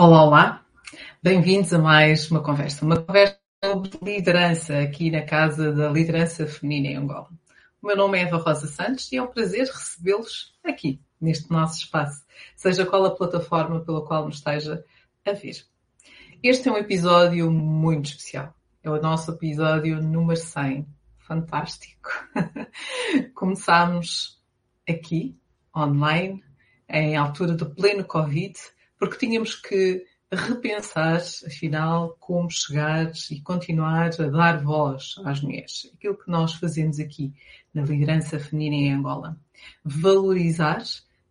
Olá, olá. Bem-vindos a mais uma conversa. Uma conversa sobre liderança aqui na Casa da Liderança Feminina em Angola. O meu nome é Eva Rosa Santos e é um prazer recebê-los aqui, neste nosso espaço, seja qual a plataforma pela qual me esteja a ver. Este é um episódio muito especial. É o nosso episódio número 100. Fantástico. Começámos aqui, online, em altura do pleno Covid, porque tínhamos que repensar, afinal, como chegar e continuar a dar voz às mulheres. Aquilo que nós fazemos aqui na liderança feminina em Angola. Valorizar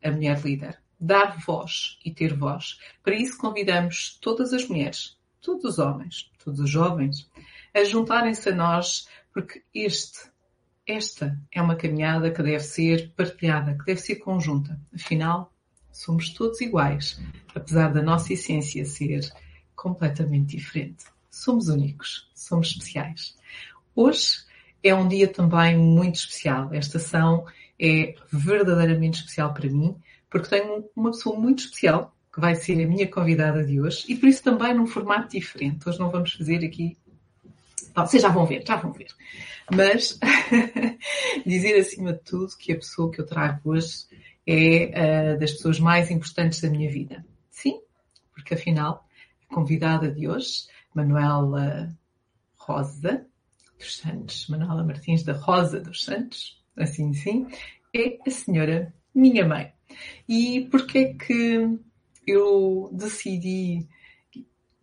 a mulher líder. Dar voz e ter voz. Para isso convidamos todas as mulheres, todos os homens, todos os jovens, a juntarem-se a nós, porque este, esta é uma caminhada que deve ser partilhada, que deve ser conjunta. Afinal, Somos todos iguais, apesar da nossa essência ser completamente diferente. Somos únicos, somos especiais. Hoje é um dia também muito especial. Esta ação é verdadeiramente especial para mim, porque tenho uma pessoa muito especial que vai ser a minha convidada de hoje e por isso também num formato diferente. Hoje não vamos fazer aqui. Vocês já vão ver, já vão ver. Mas dizer acima de tudo que a pessoa que eu trago hoje é uh, das pessoas mais importantes da minha vida. Sim, porque afinal, a convidada de hoje, Manuela Rosa dos Santos, Manuela Martins da Rosa dos Santos, assim sim, é a senhora minha mãe. E porquê é que eu decidi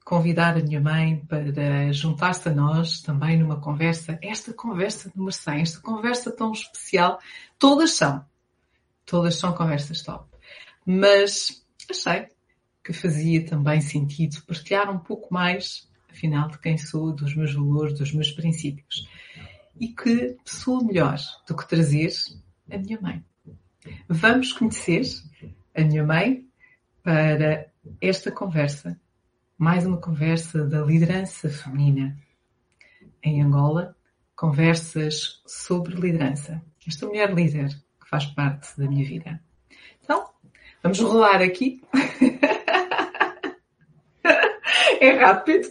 convidar a minha mãe para juntar-se a nós também numa conversa, esta conversa número 100, esta conversa tão especial, todas são, todas são conversas top. Mas achei que fazia também sentido partilhar um pouco mais, afinal, de quem sou, dos meus valores, dos meus princípios. E que pessoa melhor do que trazer a minha mãe. Vamos conhecer a minha mãe para esta conversa, mais uma conversa da liderança feminina em Angola, conversas sobre liderança. Esta mulher líder faz parte da minha vida. Então, vamos rolar aqui. é rápido.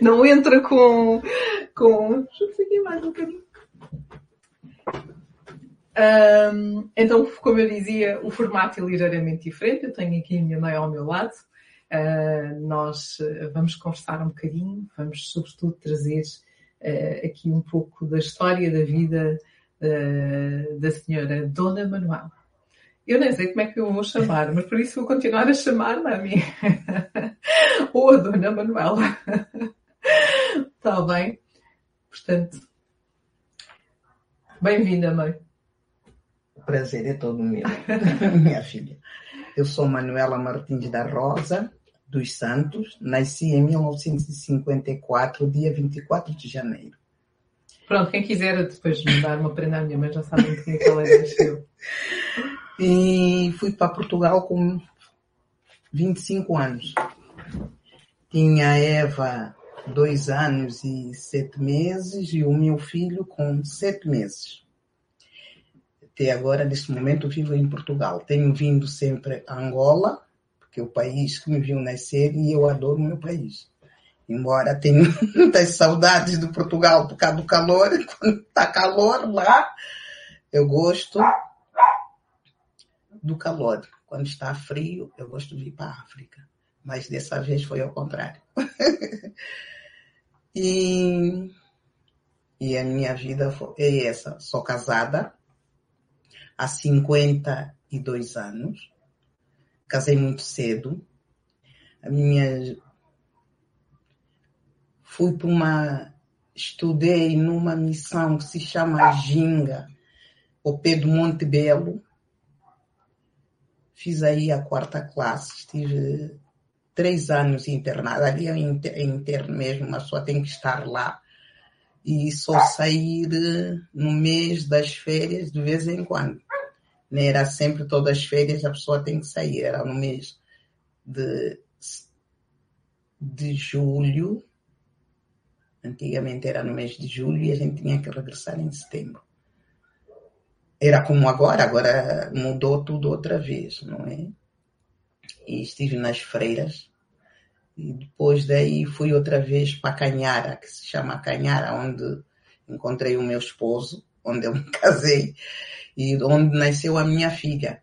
Não entra com. com... Deixa eu seguir mais um bocadinho. Um, então, como eu dizia, o formato é ligeiramente diferente. Eu tenho aqui a minha mãe ao meu lado. Uh, nós vamos conversar um bocadinho, vamos sobretudo trazer uh, aqui um pouco da história da vida uh, da senhora Dona Manuel. Eu nem sei como é que eu vou chamar, mas por isso vou continuar a chamar Mami. Ou a Dona Manuel. Está bem? Portanto, bem-vinda, mãe. O prazer é todo meu, minha filha. Eu sou Manuela Martins da Rosa, dos Santos. Nasci em 1954, dia 24 de janeiro. Pronto, quem quiser depois dar uma prenda à minha mãe já sabem que ela nasceu. E fui para Portugal com 25 anos. Tinha a Eva dois anos e sete meses e o meu filho com sete meses. Até agora, neste momento, vivo em Portugal. Tenho vindo sempre a Angola, porque é o país que me viu nascer e eu adoro o meu país. Embora tenha muitas saudades do Portugal por causa do calor, quando está calor lá, eu gosto do calor. Quando está frio, eu gosto de ir para a África. Mas dessa vez foi ao contrário. e, e a minha vida é essa. Sou casada há 52 anos. Casei muito cedo. A minha fui para uma. Estudei numa missão que se chama Ginga, ao pé do Monte Belo. Fiz aí a quarta classe, estive três anos internada, ali é interno mesmo, mas só tem que estar lá. E só sair no mês das férias de vez em quando. Não era sempre todas as férias a pessoa tem que sair, era no mês de, de julho Antigamente era no mês de julho e a gente tinha que regressar em setembro. Era como agora, agora mudou tudo outra vez, não é? E estive nas freiras, E depois daí fui outra vez para Canhara, que se chama Canhara, onde encontrei o meu esposo, onde eu me casei e onde nasceu a minha filha.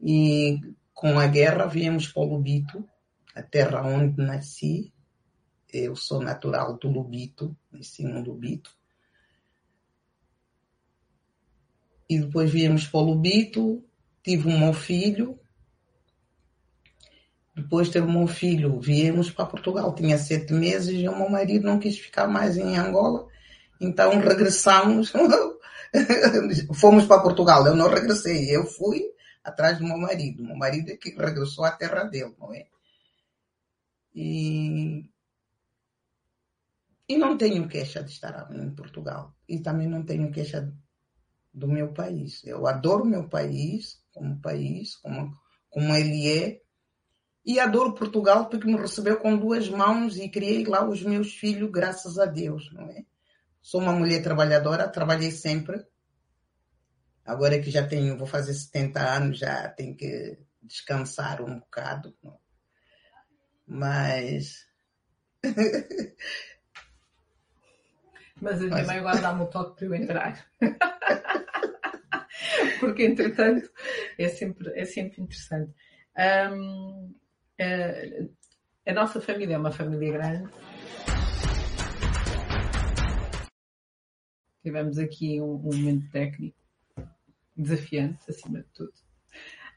E com a guerra viemos para o Lubito, a terra onde nasci. Eu sou natural do Lubito, nasci no Lubito. E depois viemos para o Lubito, tive um meu filho, depois o meu filho, viemos para Portugal. Tinha sete meses e o meu marido não quis ficar mais em Angola. Então regressamos, fomos para Portugal. Eu não regressei, eu fui atrás do meu marido. Meu marido é que regressou à terra dele, não é? E, e não tenho queixa de estar em Portugal. E também não tenho queixa do meu país. Eu adoro meu país, como país, como, como ele é. E adoro Portugal porque me recebeu com duas mãos e criei lá os meus filhos, graças a Deus, não é? Sou uma mulher trabalhadora, trabalhei sempre. Agora que já tenho, vou fazer 70 anos, já tenho que descansar um bocado. Não? Mas. Mas a minha mãe agora dá-me o toque para eu entrar. Porque, entretanto, é sempre, é sempre interessante. Um, a, a nossa família é uma família grande. Tivemos aqui um, um momento técnico desafiante, acima de tudo.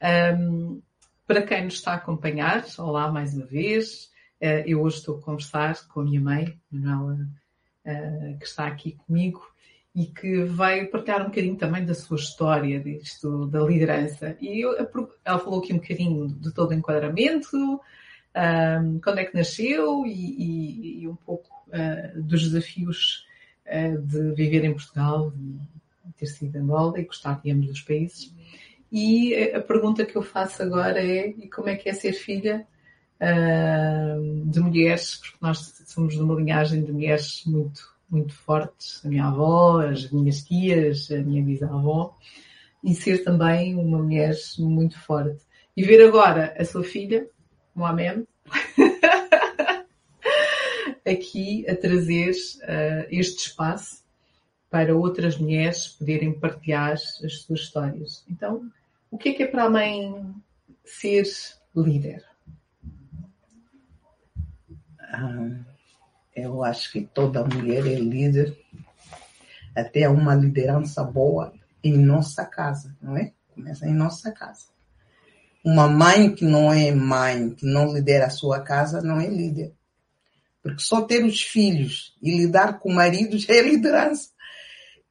Um, para quem nos está a acompanhar, olá mais uma vez. Uh, eu hoje estou a conversar com a minha mãe, Manuela, uh, que está aqui comigo e que vai partilhar um bocadinho também da sua história, disto, da liderança. E eu, ela falou aqui um bocadinho de todo o enquadramento, um, quando é que nasceu e, e, e um pouco uh, dos desafios uh, de viver em Portugal e ter sido Angola e gostar de ambos dos países. E a pergunta que eu faço agora é: e como é que é ser filha de mulheres? Porque nós somos de uma linhagem de mulheres muito muito fortes, a minha avó, as minhas tias, a minha bisavó, e ser também uma mulher muito forte. E ver agora a sua filha, Mohamed, aqui a trazer uh, este espaço para outras mulheres poderem partilhar as suas histórias. Então, o que é que é para a mãe ser líder? Ah eu acho que toda mulher é líder, até uma liderança boa em nossa casa, não é? Começa em nossa casa. Uma mãe que não é mãe, que não lidera a sua casa, não é líder. Porque só ter os filhos e lidar com o marido já é liderança.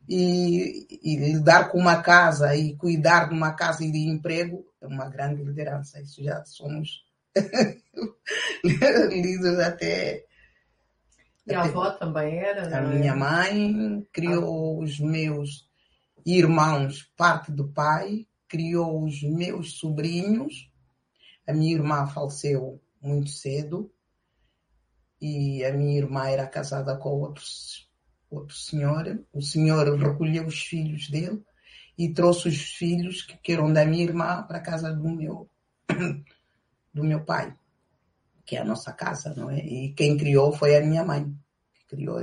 E, e, lidar com uma casa e cuidar de uma casa e de emprego é uma grande liderança. Isso já somos líderes até e a avó também era? A minha mãe criou ah. os meus irmãos, parte do pai, criou os meus sobrinhos. A minha irmã faleceu muito cedo e a minha irmã era casada com outro, outro senhor. O senhor recolheu os filhos dele e trouxe os filhos que eram da minha irmã para a casa do meu, do meu pai que é a nossa casa, não é? E quem criou foi a minha mãe, que criou.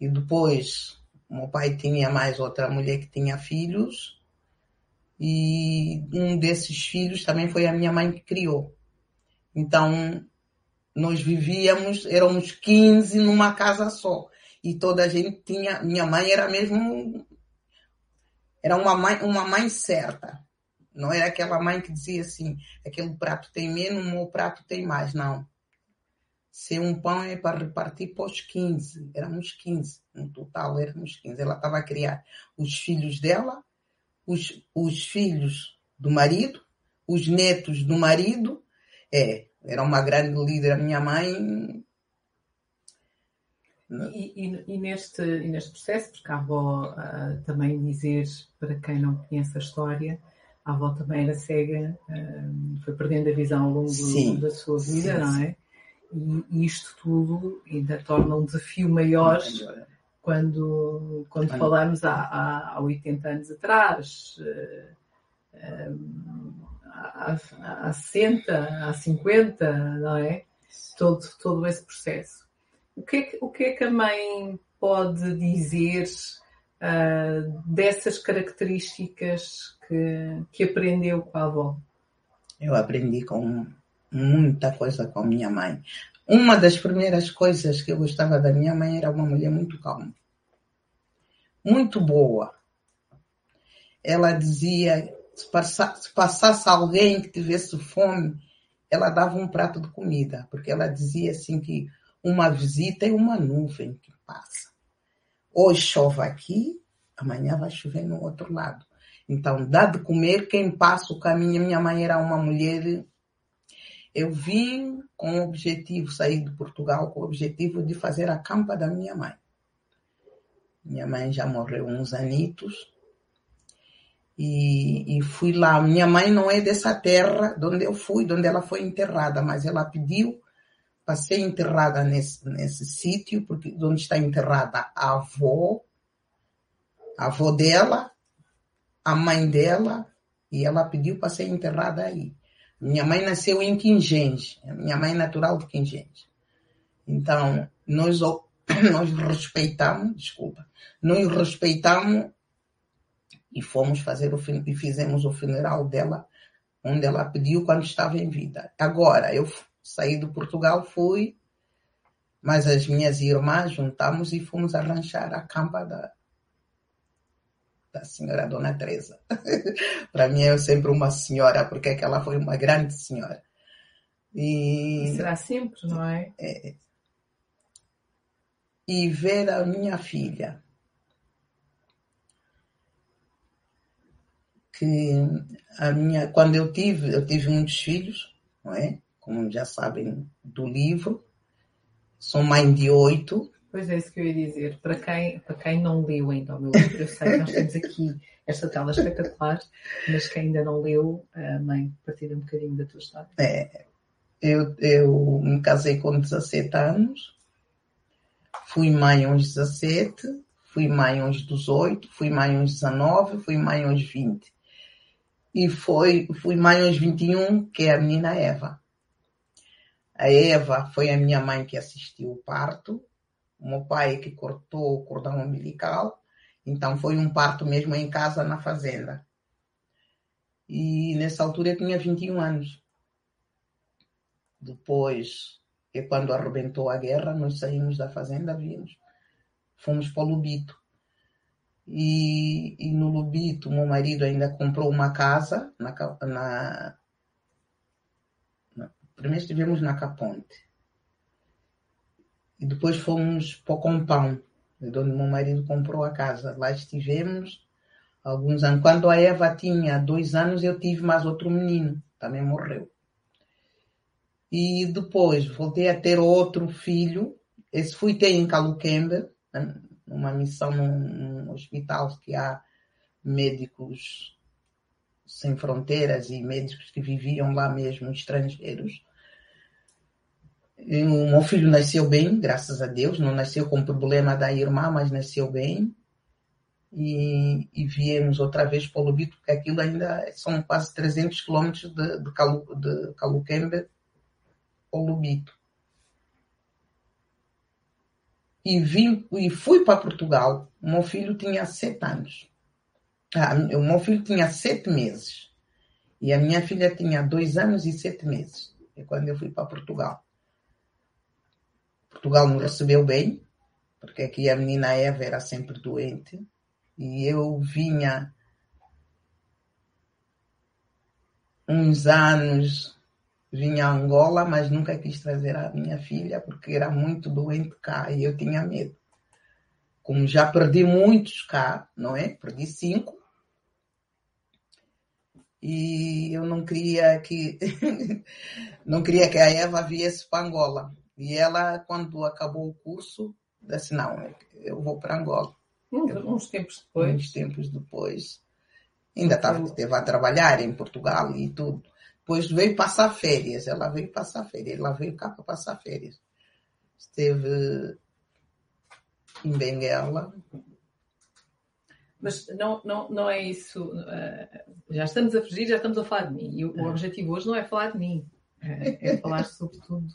E depois, meu pai tinha mais outra mulher que tinha filhos, e um desses filhos também foi a minha mãe que criou. Então, nós vivíamos, éramos 15 numa casa só. E toda a gente tinha. Minha mãe era mesmo. Era uma mãe, uma mãe certa. Não era aquela mãe que dizia assim, aquele prato tem menos, o meu prato tem mais. Não. Se um pão é para repartir para os 15, éramos 15, no total éramos 15. Ela estava a criar os filhos dela, os, os filhos do marido, os netos do marido. É, era uma grande líder. A minha mãe e, e, e, neste, e neste processo, porque a avó uh, também dizer, para quem não conhece a história, a avó também era cega, uh, foi perdendo a visão ao longo sim, da sua vida, sim, não é? E, isto tudo ainda torna um desafio maior quando, quando falamos há, há, há 80 anos atrás, uh, há, há 60, há 50, não é? Todo, todo esse processo. O que, é que, o que é que a mãe pode dizer uh, dessas características que, que aprendeu com a avó? Eu aprendi com muita coisa com a minha mãe. Uma das primeiras coisas que eu gostava da minha mãe era uma mulher muito calma, muito boa. Ela dizia, se passasse alguém que tivesse fome, ela dava um prato de comida, porque ela dizia assim que uma visita é uma nuvem que passa. Hoje chove aqui, amanhã vai chover no outro lado. Então, dá de comer quem passa o caminho. Minha mãe era uma mulher. Eu vim com o objetivo, sair de Portugal com o objetivo de fazer a campa da minha mãe. Minha mãe já morreu uns anitos. E, e, fui lá. Minha mãe não é dessa terra de onde eu fui, de onde ela foi enterrada, mas ela pediu para ser enterrada nesse, nesse sítio, porque onde está enterrada a avó, a avó dela, a mãe dela, e ela pediu para ser enterrada aí. Minha mãe nasceu em Quingens, minha mãe é natural de Quingens. Então, nós, nós respeitamos, desculpa, nós respeitamos e fomos fazer o e fizemos o funeral dela onde ela pediu quando estava em vida. Agora, eu saí do Portugal, fui, mas as minhas irmãs juntamos e fomos arranjar a campa da, da senhora Dona Teresa. Para mim é sempre uma senhora, porque é ela foi uma grande senhora. E, será sempre, não é? é? E ver a minha filha que a minha, quando eu tive, eu tive muitos filhos, não é? Como já sabem do livro, sou mãe de oito. Pois é, isso que eu ia dizer. Para quem, para quem não leu ainda o meu livro, eu sei que nós temos aqui esta tela espetacular, mas quem ainda não leu, mãe, partilha um bocadinho da tua história. É, eu, eu me casei com 17 anos, fui mãe aos 17, fui mãe aos 18, fui mãe aos 19, fui mãe aos 20 e foi, fui mãe aos 21, que é a menina Eva. A Eva foi a minha mãe que assistiu o parto, o meu pai que cortou o cordão umbilical, então foi um parto mesmo em casa, na fazenda. E nessa altura eu tinha 21 anos. Depois, que quando arrebentou a guerra, nós saímos da fazenda, vimos, fomos para o Lubito. E, e no Lubito, meu marido ainda comprou uma casa na, na primeiro estivemos na Caponte e depois fomos para o Compão, onde meu marido comprou a casa. Lá estivemos alguns anos. Quando a Eva tinha dois anos, eu tive mais outro menino, também morreu. E depois voltei a ter outro filho. Esse fui ter em Caluquembe, numa missão num hospital que há médicos sem fronteiras e médicos que viviam lá mesmo, estrangeiros. O meu filho nasceu bem, graças a Deus, não nasceu com problema da irmã, mas nasceu bem. E, e viemos outra vez para o Lubito, porque aquilo ainda são quase 300 quilômetros de, de, Calu, de Caluquembe ao Lubito. e vim e fui para Portugal. O meu filho tinha sete anos. Ah, o meu filho tinha sete meses. E a minha filha tinha dois anos e sete meses. É quando eu fui para Portugal. Portugal me recebeu bem, porque aqui a menina Eva era sempre doente. E eu vinha uns anos Vinha a Angola, mas nunca quis trazer a minha filha porque era muito doente cá e eu tinha medo. Como já perdi muitos cá, não é? Perdi cinco. E eu não queria que não queria que a Eva viesse para Angola. E ela, quando acabou o curso, disse: Não, eu vou para Angola. Uns, tempos depois. Uns tempos depois. Ainda estava, esteve a trabalhar em Portugal e tudo. Depois veio passar férias. Ela veio passar férias. Ela veio cá para passar férias. Esteve em Benguela. Mas não, não, não é isso. já estamos a fugir, já estamos a falar de mim. E o, o objetivo hoje não é falar de mim, é, é falar sobretudo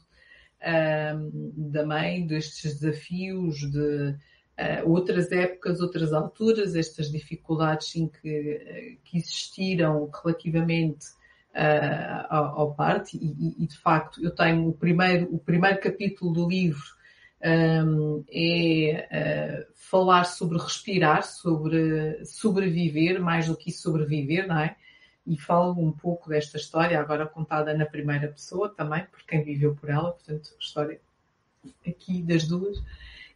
da mãe, destes desafios, de uh, outras épocas, outras alturas, estas dificuldades sim, que, que existiram relativamente uh, ao, ao e, e, de facto eu tenho o primeiro, o primeiro capítulo do livro um, é uh, falar sobre respirar, sobre sobreviver, mais do que sobreviver, não é? E falo um pouco desta história, agora contada na primeira pessoa também, por quem viveu por ela, portanto, história aqui das duas,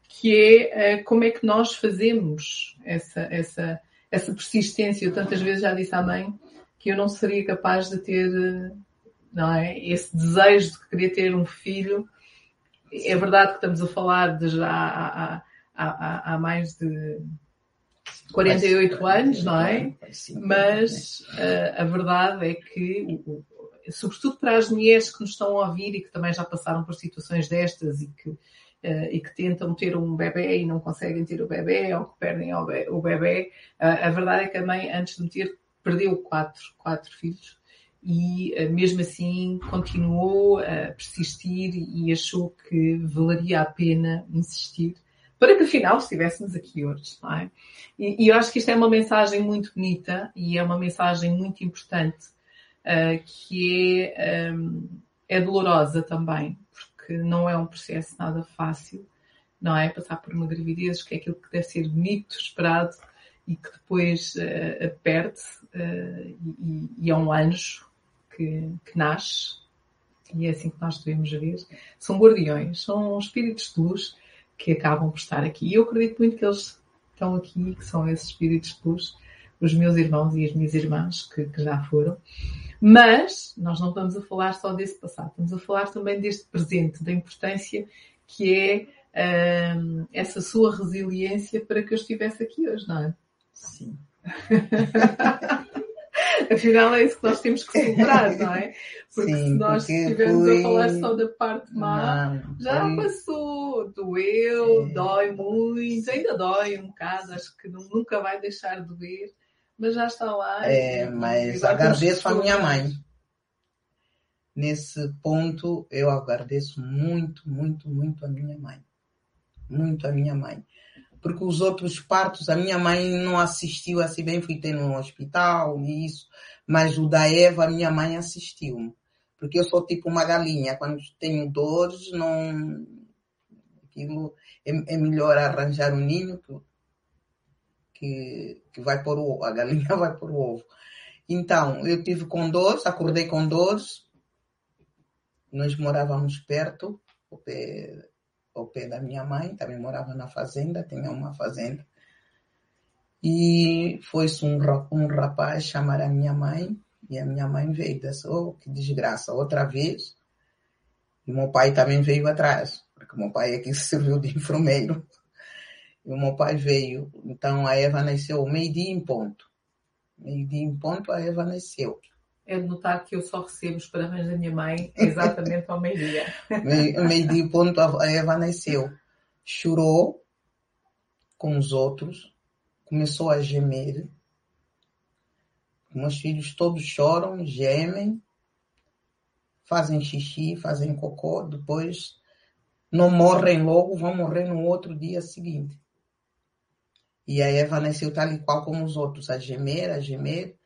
que é uh, como é que nós fazemos essa, essa, essa persistência. Eu tantas vezes já disse à mãe que eu não seria capaz de ter não é, esse desejo de querer ter um filho. É verdade que estamos a falar de já há, há, há mais de 48 anos, não é? Mas uh, a verdade é que, sobretudo para as mulheres que nos estão a ouvir e que também já passaram por situações destas e que, uh, e que tentam ter um bebê e não conseguem ter o bebê ou que perdem o bebê, uh, a verdade é que a mãe, antes de me ter, perdeu quatro, quatro filhos e mesmo assim continuou a persistir e achou que valeria a pena insistir para que afinal estivéssemos aqui hoje. Não é? e, e, eu acho que isto é uma mensagem muito bonita e é uma mensagem muito importante uh, que é, um, é dolorosa também, porque não é um processo nada fácil, não é? Passar por uma gravidez, que é aquilo que deve ser bonito, esperado e que depois uh, perde uh, e, e, é um anjo que, que nasce e é assim que nós devemos ver. São guardiões, são espíritos de luz que acabam por estar aqui. E eu acredito muito que eles estão aqui, que são esses espíritos de luz, os meus irmãos e as minhas irmãs que, que já foram. Mas nós não estamos a falar só desse passado, estamos a falar também deste presente, da importância que é hum, essa sua resiliência para que eu estivesse aqui hoje, não é? Sim. Afinal, é isso que nós temos que celebrar, não é? Porque Sim, se nós estivermos fui... a falar só da parte má, não, já foi... passou, doeu, é. dói muito, ainda dói um bocado, acho que nunca vai deixar de doer, mas já está lá. É, mas agradeço a minha mãe. Nesse ponto, eu agradeço muito, muito, muito a minha mãe. Muito a minha mãe porque os outros partos, a minha mãe não assistiu assim bem, fui ter no hospital e isso, mas o da Eva, a minha mãe assistiu. Porque eu sou tipo uma galinha, quando tenho dores, não. Aquilo é, é melhor arranjar um ninho que, que, que vai pôr o ovo, a galinha vai pôr o ovo. Então, eu tive com dores, acordei com dores, nós morávamos perto, ao pé da minha mãe, também morava na fazenda, tinha uma fazenda. E foi-se um, um rapaz chamar a minha mãe, e a minha mãe veio, disse, oh, que desgraça, outra vez. E meu pai também veio atrás, porque meu pai se serviu de enfermeiro. E o meu pai veio, então a Eva nasceu meio-dia em ponto. Meio-dia em ponto a Eva nasceu é de notar que eu só recebo os parabéns da minha mãe exatamente ao meio-dia. meio-dia ponto, a Eva nasceu. Chorou com os outros, começou a gemer. Meus filhos todos choram, gemem, fazem xixi, fazem cocô, depois não morrem logo, vão morrer no outro dia seguinte. E a Eva nasceu tal e qual como os outros, a gemer, a gemer,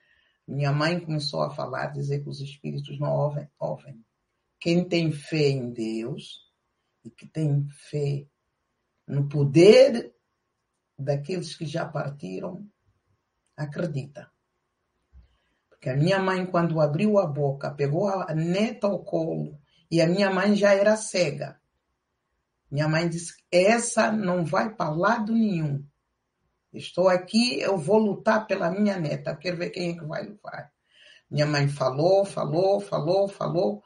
minha mãe começou a falar, dizer que os espíritos não ouvem, ouvem. Quem tem fé em Deus e que tem fé no poder daqueles que já partiram, acredita. Porque a minha mãe, quando abriu a boca, pegou a neta ao colo e a minha mãe já era cega. Minha mãe disse: essa não vai para lado nenhum. Estou aqui, eu vou lutar pela minha neta, quero ver quem é que vai lutar. Minha mãe falou, falou, falou, falou.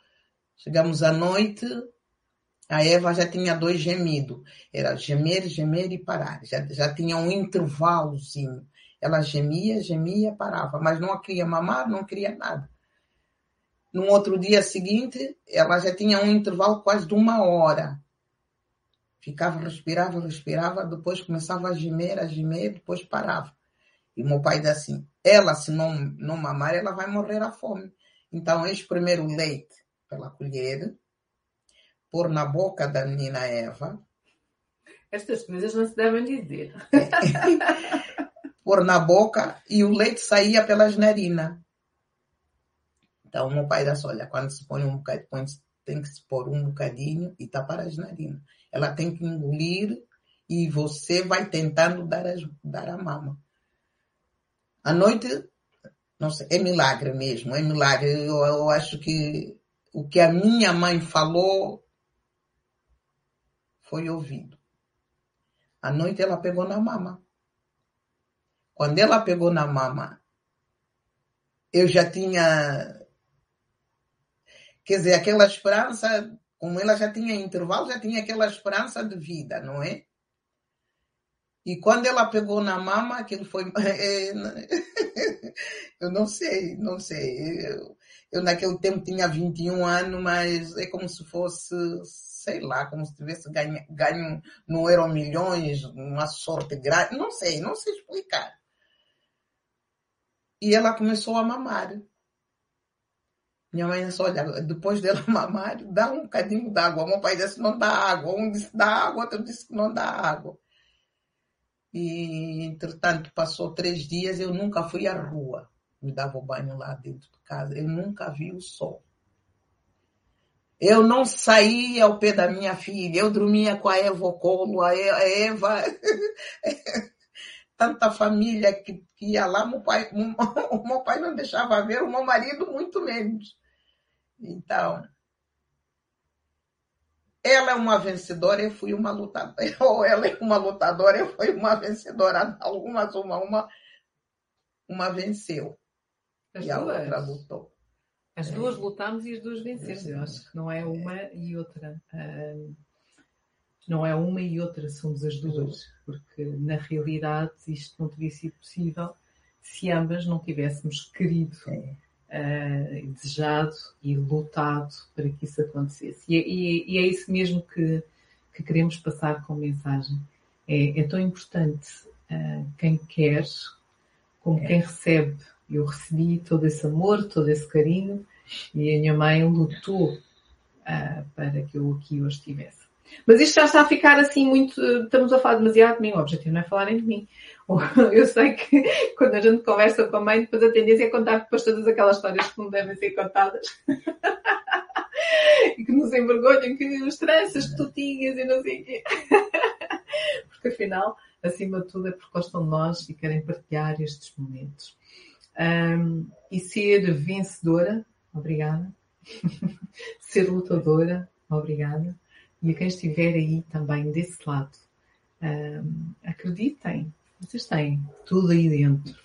Chegamos à noite, a Eva já tinha dois gemidos. Era gemer, gemer e parar. Já, já tinha um intervalozinho. Ela gemia, gemia, parava, mas não queria mamar, não queria nada. No outro dia seguinte, ela já tinha um intervalo quase de uma hora. Ficava, respirava, respirava, depois começava a gemer, a gemer, depois parava. E meu pai diz assim: ela, se não, não mamar, ela vai morrer à fome. Então, eis primeiro o leite pela colher, pôr na boca da menina Eva. Estas coisas não se devem dizer. pôr na boca e o leite saía pelas narinas. Então, meu pai disse: olha, quando se põe um bocadinho, tem que se pôr um bocadinho e tapar as narinas. Ela tem que engolir e você vai tentando dar, dar a mama. À noite, não sei, é milagre mesmo, é milagre. Eu, eu acho que o que a minha mãe falou foi ouvido. À noite ela pegou na mama. Quando ela pegou na mama, eu já tinha. Quer dizer, aquela esperança, como ela já tinha intervalo, já tinha aquela esperança de vida, não é? E quando ela pegou na mama, aquilo foi. É, eu não sei, não sei. Eu, eu, naquele tempo tinha 21 anos, mas é como se fosse, sei lá, como se tivesse ganho, ganho no Euro Milhões, uma sorte grande. Não sei, não sei explicar. E ela começou a mamar. Minha mãe disse, olha, depois dela mamar, dá um bocadinho d'água. Meu pai disse, não dá água. Um disse, dá água, outro disse que não dá água. E, entretanto, passou três dias, eu nunca fui à rua. Me dava o banho lá dentro de casa. Eu nunca vi o sol. Eu não saía ao pé da minha filha. Eu dormia com a Eva colo. A Eva... Tanta família que, que ia lá, meu pai, o meu pai não deixava ver, o meu marido muito menos. Então, ela é uma vencedora, eu fui uma lutadora. Ou ela é uma lutadora, eu fui uma vencedora. Algumas, uma, uma, uma venceu. As e duas. a outra lutou. As é. duas lutamos e as duas vencemos. Eu acho que não é uma e outra. não é uma e outra, somos as duas. Porque, na realidade, isto não teria sido possível se ambas não tivéssemos querido. É uh, desejado e lutado para que isso acontecesse. E, é, e, e é isso mesmo que, que, queremos passar com mensagem. É, é tão importante uh, quem quer como é. quem recebe. Eu recebi todo esse amor, todo esse carinho e a minha mãe lutou uh, para que eu aqui hoje estivesse. Mas isto já está a ficar assim muito. Estamos a falar demasiado de mim. O objetivo não é falarem de mim. Eu sei que quando a gente conversa com a mãe, depois a tendência é contar depois todas aquelas histórias que não devem ser contadas. e que nos envergonham, que os tranças que tu tinhas e não sei o quê. Porque afinal, acima de tudo, é porque gostam de nós e querem partilhar estes momentos. Um, e ser vencedora, obrigada. ser lutadora, obrigada. E a quem estiver aí também desse lado, um, acreditem, vocês têm tudo aí dentro.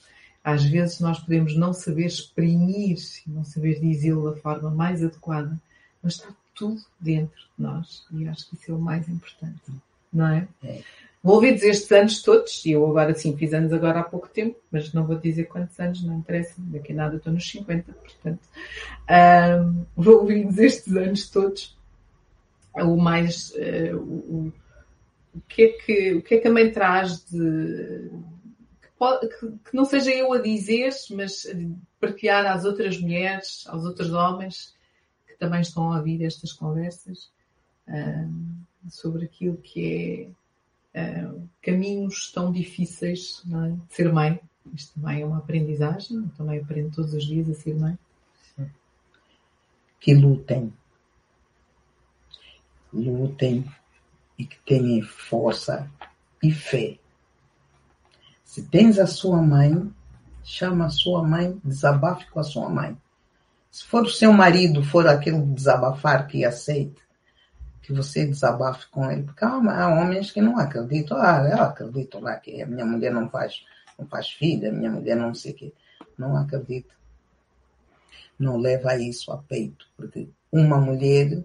Às vezes nós podemos não saber exprimir, não saber dizê-lo da forma mais adequada, mas está tudo dentro de nós e acho que isso é o mais importante, não é? é. Envolvidos estes anos todos, e eu agora sim fiz anos agora há pouco tempo, mas não vou dizer quantos anos, não interessa, daqui a nada estou nos 50, portanto, um, envolvidos estes anos todos, o mais, uh, o, o que é que, o que, é que a mãe traz de. Que, não seja eu a dizer, mas partilhar às outras mulheres, aos outros homens que também estão a ouvir estas conversas sobre aquilo que é caminhos tão difíceis é? de ser mãe. Isto também é uma aprendizagem, também aprendo todos os dias a ser mãe. Que lutem. Lutem e que tenha força e fé. Se tens a sua mãe, chama a sua mãe, desabafe com a sua mãe. Se for o seu marido, for aquele desabafar que aceite, que você desabafe com ele, porque há, homens que não acreditam. Ah, eu acredito lá que a minha mulher não faz, não faz filha, a minha mulher não sei o quê. Não acredito. Não leva isso a peito, porque uma mulher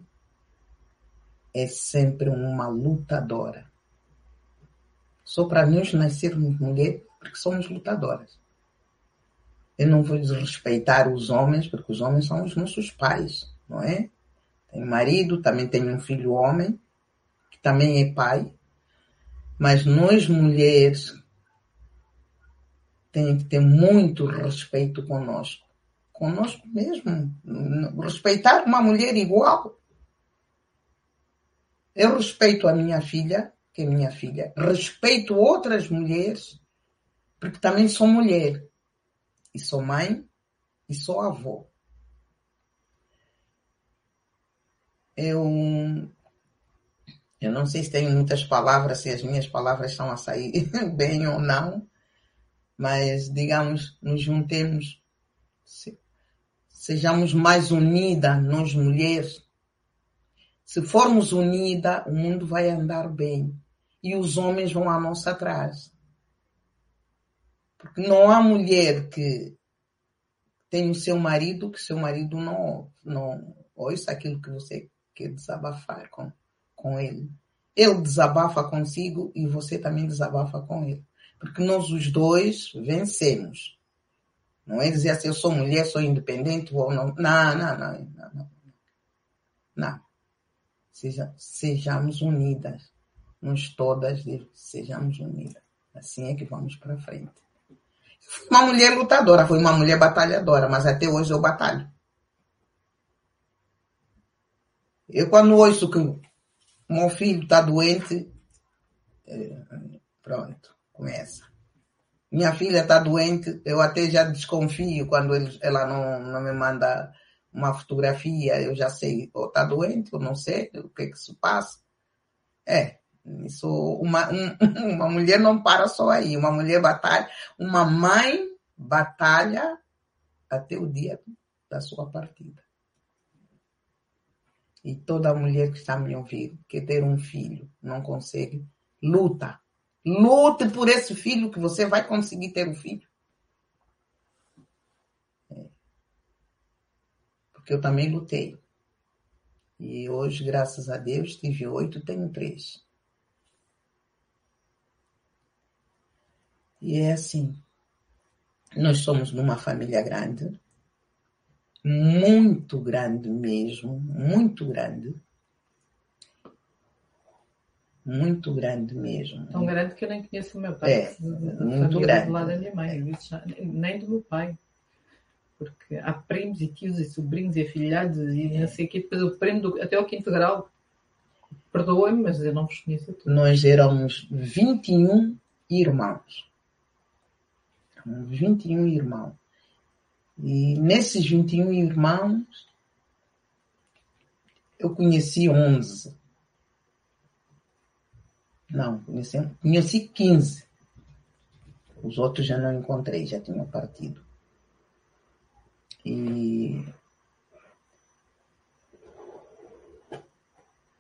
é sempre uma lutadora. Só para nós nascermos mulher porque somos lutadoras. Eu não vou desrespeitar os homens, porque os homens são os nossos pais, não é? Tenho marido, também tenho um filho homem, que também é pai. Mas nós mulheres tem que ter muito respeito conosco. Conosco mesmo. Respeitar uma mulher igual. Eu respeito a minha filha, que é minha filha. Respeito outras mulheres, porque também sou mulher. E sou mãe e sou avó. Eu, eu não sei se tenho muitas palavras, se as minhas palavras estão a sair bem ou não, mas digamos, nos juntemos, sejamos mais unidas, nós mulheres. Se formos unidas, o mundo vai andar bem e os homens vão à nossa atrás. Porque não há mulher que tem o seu marido que seu marido não, não ouça aquilo que você quer desabafar com, com ele. Ele desabafa consigo e você também desabafa com ele. Porque nós os dois vencemos. Não é dizer assim, eu sou mulher, sou independente ou não. Não, não, não. Não. não. não. Seja, sejamos unidas. Nós todas sejamos unidas. Assim é que vamos para frente. Uma mulher lutadora, fui uma mulher batalhadora, mas até hoje eu batalho. Eu quando ouço que meu filho está doente, é, pronto, começa. Minha filha está doente, eu até já desconfio quando ela não, não me manda uma fotografia, eu já sei, ou está doente, ou não sei o que que se passa. É, isso, uma, um, uma mulher não para só aí, uma mulher batalha, uma mãe batalha até o dia da sua partida. E toda mulher que está me ouvindo, quer ter um filho, não consegue, luta. Lute por esse filho que você vai conseguir ter um filho. Porque eu também lutei. E hoje, graças a Deus, tive oito, tenho três. E é assim. Nós somos numa família grande, muito grande mesmo, muito grande. Muito grande mesmo. Tão grande que eu nem conheço o meu pai. É, muito grande. do lado da minha mãe, nem do meu pai. Porque há primos e tios e sobrinhos e afilhados e não sei o quê. Depois o primo do, até ao quinto grau. Perdoa-me, mas eu não vos conheço a todos. Nós éramos 21 irmãos. 21 irmãos. E nesses 21 irmãos, eu conheci 11. Não, conheci, conheci 15. Os outros já não encontrei, já tinham partido. E,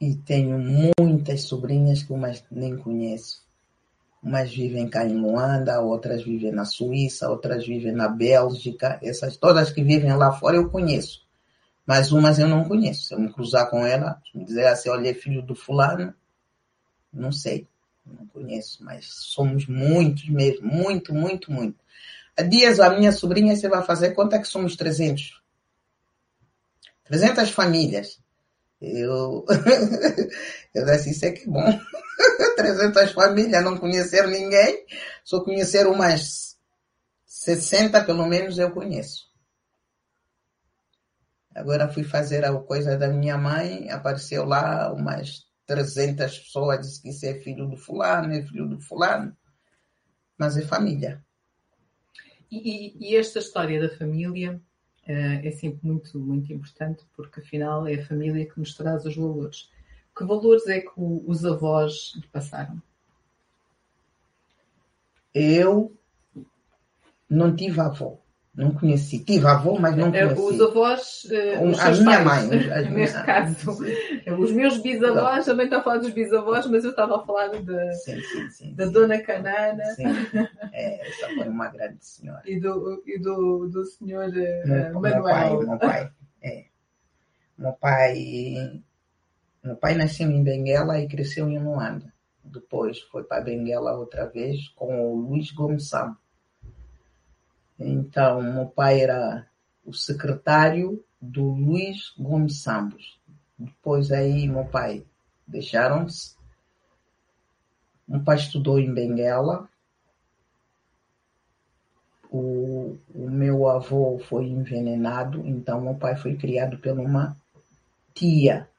e tenho muitas sobrinhas que eu mais nem conheço umas vivem cá em Luanda, outras vivem na Suíça, outras vivem na Bélgica, essas todas que vivem lá fora eu conheço, mas umas eu não conheço. Se eu me cruzar com ela, me dizer assim, olha, é filho do fulano, não sei, não conheço, mas somos muitos mesmo, muito, muito, muito. Dias a minha sobrinha, você vai fazer conta que somos 300. 300 famílias. Eu, eu disse, isso é que bom. 300 famílias, não conhecer ninguém, só conhecer umas 60 pelo menos eu conheço. Agora fui fazer a coisa da minha mãe, apareceu lá umas 300 pessoas, disse que isso é filho do fulano, é filho do fulano, mas é família. E, e, esta história da família uh, é sempre muito, muito importante, porque afinal é a família que nos traz os valores. Que valores é que os avós lhe passaram? Eu não tive avó. Não conheci. Tive avô, mas não é, conheci. Os avós, uh, os a minha pais, mãe. As neste caso. Os meus bisavós, também estou a falar dos bisavós, mas eu estava a falar de, sim, sim, da Dona Canana. Sim, é, essa foi uma grande senhora. E do, e do, do senhor uh, meu, Manuel. Meu pai, meu pai, é. Meu pai meu pai nasceu em Benguela e cresceu em Luanda. Depois foi para Benguela outra vez com o Luiz Gomes Sam. Então, meu pai era o secretário do Luiz Gomes Sambos. Depois aí, meu pai deixaram-se. Meu pai estudou em Benguela. o, o meu avô foi envenenado, então meu pai foi criado por uma tia,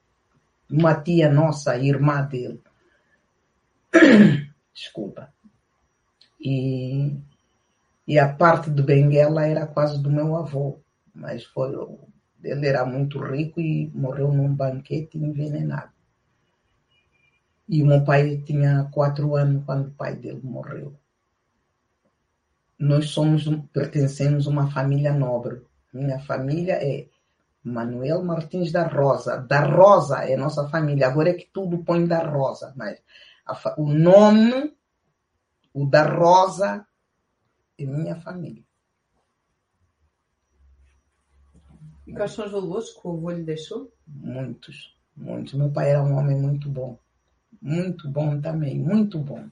uma tia nossa, irmã dele. Desculpa. E, e a parte do Benguela era quase do meu avô, mas foi, ele era muito rico e morreu num banquete envenenado. E o meu pai tinha quatro anos quando o pai dele morreu. Nós somos, pertencemos a uma família nobre. Minha família é Manuel Martins da Rosa. Da Rosa é nossa família. Agora é que tudo põe da Rosa, mas a, o nome, o da Rosa, é minha família. E quais são os valores que o avô lhe deixou? Muitos, muitos. Meu pai era um homem muito bom. Muito bom também, muito bom.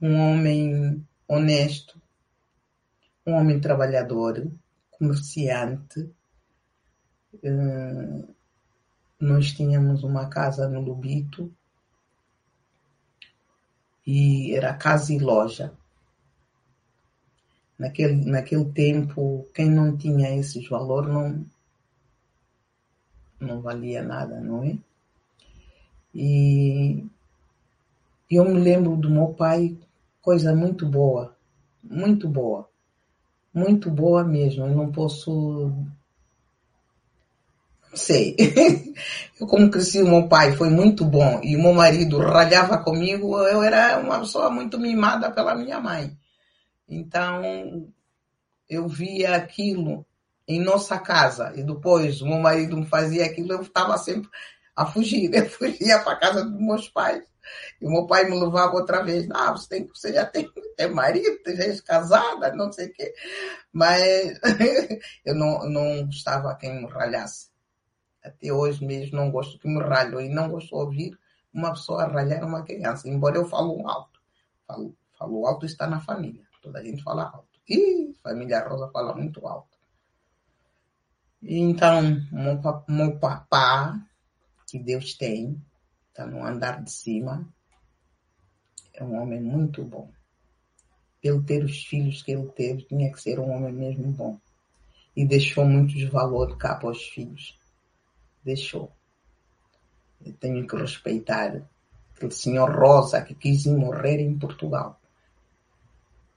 Um homem honesto, um homem trabalhador, comerciante. Uh, nós tínhamos uma casa no Lubito e era casa e loja. Naquele, naquele tempo, quem não tinha esses valores não, não valia nada, não é? E eu me lembro do meu pai, coisa muito boa, muito boa, muito boa mesmo. Eu não posso. Não sei. Eu, como cresci, o meu pai foi muito bom e o meu marido ralhava comigo, eu era uma pessoa muito mimada pela minha mãe. Então, eu via aquilo em nossa casa e depois o meu marido me fazia aquilo, eu estava sempre a fugir. Eu fugia para casa dos meus pais. E o meu pai me levava outra vez. Ah, você, tem, você já tem, tem marido, já é casada, não sei o quê. Mas eu não, não gostava quem me ralhasse. Até hoje mesmo não gosto que me ralhem e não gosto de ouvir uma pessoa ralhar uma criança. Embora eu falo alto. Falo, falo alto está na família. Toda a gente fala alto. E família Rosa fala muito alto. Então, meu, meu papá que Deus tem, está no andar de cima, é um homem muito bom. Ele ter os filhos que ele teve, tinha que ser um homem mesmo bom. E deixou muitos valores cá para os filhos. Deixou. Eu tenho que respeitar aquele senhor Rosa que quis ir morrer em Portugal.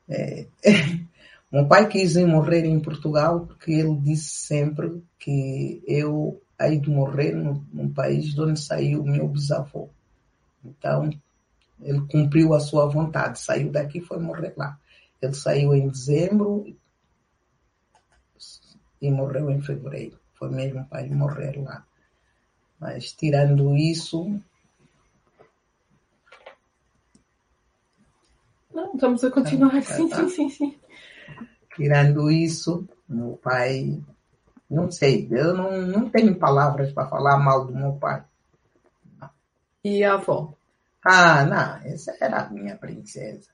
É, meu pai quis ir morrer em Portugal porque ele disse sempre que eu aí de morrer no, no país de onde saiu meu bisavô. Então, ele cumpriu a sua vontade, saiu daqui e foi morrer lá. Ele saiu em dezembro e morreu em fevereiro. Foi mesmo para ele morrer lá. Mas tirando isso. Não, estamos a continuar. Sim, tá. sim, sim, sim. Tirando isso, meu pai não sei, eu não, não tenho palavras para falar mal do meu pai. E a avó? Ah, não, essa era a minha princesa.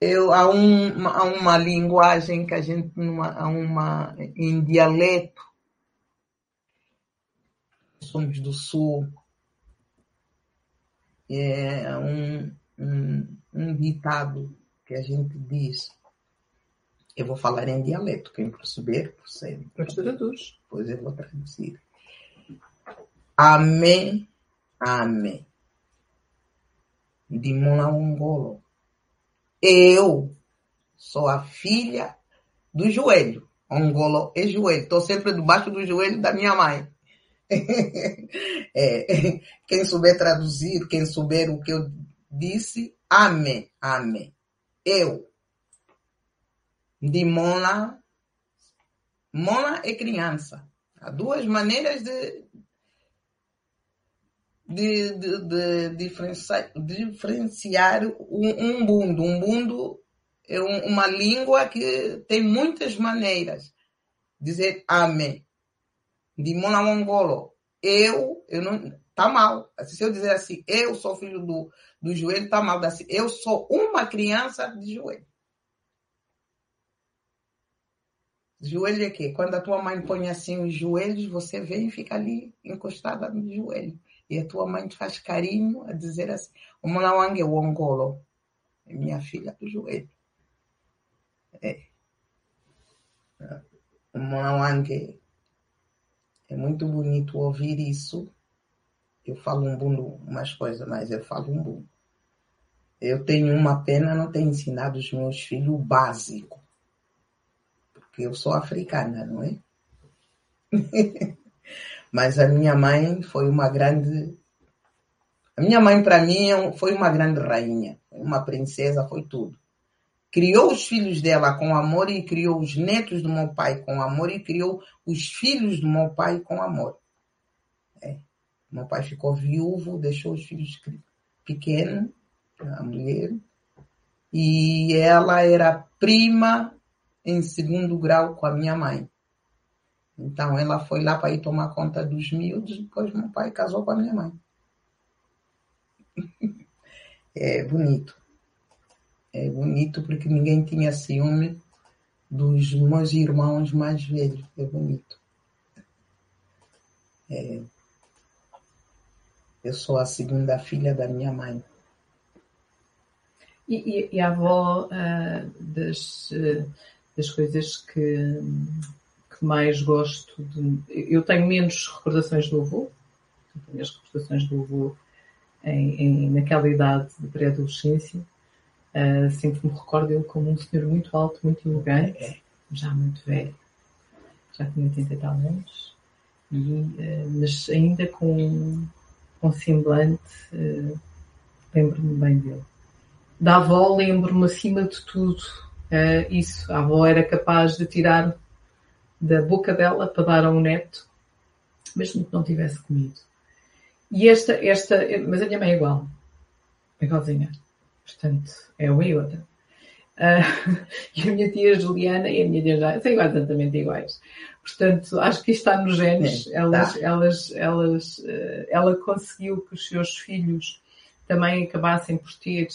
Eu, há, um, há uma linguagem que a gente, há uma, em dialeto, somos do sul, é um, um, um ditado que a gente diz, eu vou falar em dialeto, quem perceber, percebe. Mas traduz. Pois eu vou traduzir. Amém, amém. De Monangolo. Eu sou a filha do joelho. Angolo é joelho. Estou sempre debaixo do joelho da minha mãe. é, quem souber traduzir, quem souber o que eu disse, amém, amém. Eu de Mona. Mona é criança. Há duas maneiras de, de, de, de diferenciar, diferenciar um, um mundo. Um mundo é um, uma língua que tem muitas maneiras. Dizer amém. De Mona Mongolo. Eu, eu não. Tá mal. Se eu dizer assim, eu sou filho do, do joelho, tá mal. Assim, eu sou uma criança de joelho. Joelho é quê? Quando a tua mãe põe assim os joelhos, você vem e fica ali encostada no joelho. E a tua mãe te faz carinho a dizer assim, o Mulawangue é o Angolo. É minha filha do joelho. É. Mwanange. É muito bonito ouvir isso. Eu falo um bundu, umas coisas, mas eu falo um bundu. Eu tenho uma pena não ter ensinado os meus filhos o básico. Porque eu sou africana, não é? Mas a minha mãe foi uma grande. A minha mãe, para mim, é foi uma grande rainha. Uma princesa, foi tudo. Criou os filhos dela com amor e criou os netos do meu pai com amor e criou os filhos do meu pai com amor. É. Meu pai ficou viúvo, deixou os filhos pequenos, a mulher, e ela era prima em segundo grau com a minha mãe. Então ela foi lá para ir tomar conta dos miúdos, depois meu pai casou com a minha mãe. É bonito. É bonito porque ninguém tinha ciúme dos meus irmãos mais velhos. É bonito. É. Eu sou a segunda filha da minha mãe. E, e, e a avó uh, das, uh, das coisas que, que mais gosto de. Eu tenho menos recordações do avô, tenho as recordações do avô em, em, naquela idade de pré-adolescência. Uh, sempre me recordo ele como um senhor muito alto, muito elegante, já muito velho, já tinha 80 e tal anos, e, uh, mas ainda com, com semblante, uh, lembro-me bem dele. Da avó lembro-me acima de tudo isso. A avó era capaz de tirar da boca dela para dar a um neto, mesmo que não tivesse comido. E esta, esta, mas a minha mãe é igual, é igualzinha. Portanto, é uma e outra. Uh, e a minha tia Juliana e a minha tia Jana são exatamente iguais. Portanto, acho que isto está nos genes. É, elas, tá. elas, elas, uh, ela conseguiu que os seus filhos também acabassem por ter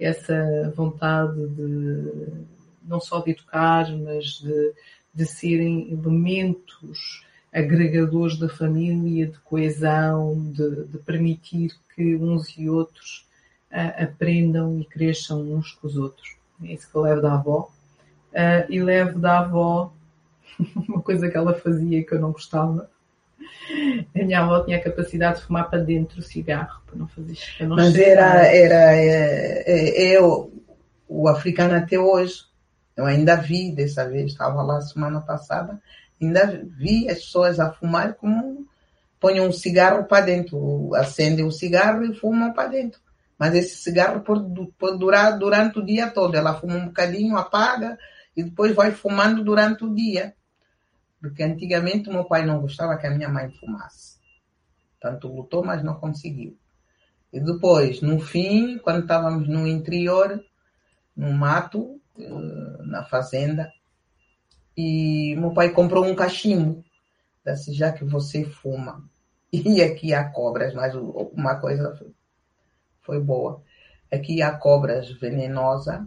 essa vontade de não só de educar, mas de, de serem elementos agregadores da família, de coesão, de, de permitir que uns e outros uh, aprendam e cresçam uns com os outros. É isso que eu levo da avó. Uh, e levo da avó uma coisa que ela fazia que eu não gostava. A minha avó tinha a capacidade de fumar para dentro o cigarro, para não fazer não Mas era, era é, é, é, o, o africano até hoje. Eu ainda vi dessa vez, estava lá semana passada, ainda vi as pessoas a fumar como põem um cigarro para dentro, acendem o cigarro e fumam para dentro. Mas esse cigarro pode, durar durante o dia todo. Ela fuma um bocadinho, apaga e depois vai fumando durante o dia. Porque antigamente meu pai não gostava que a minha mãe fumasse. Tanto lutou, mas não conseguiu. E depois, no fim, quando estávamos no interior, no mato, eh, na fazenda, e meu pai comprou um cachimbo. Disse, já que você fuma, e aqui há cobras, mas uma coisa foi boa. Aqui há cobras venenosas,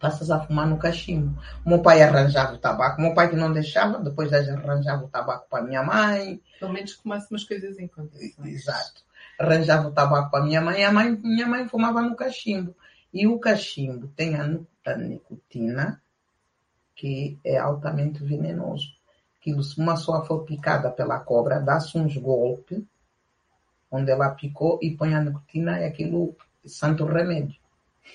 passas a fumar no cachimbo. Meu pai arranjava o tabaco, meu pai que não deixava, depois arranjava o tabaco para minha mãe. Pelo menos fumasse umas coisas em condições. Exato. Arranjava o tabaco para minha mãe, a mãe, minha mãe fumava no cachimbo. E o cachimbo tem a nicotina, que é altamente venenoso. Se uma pessoa for picada pela cobra, dá-se uns golpes, onde ela picou, e põe a nicotina, é aquilo santo remédio.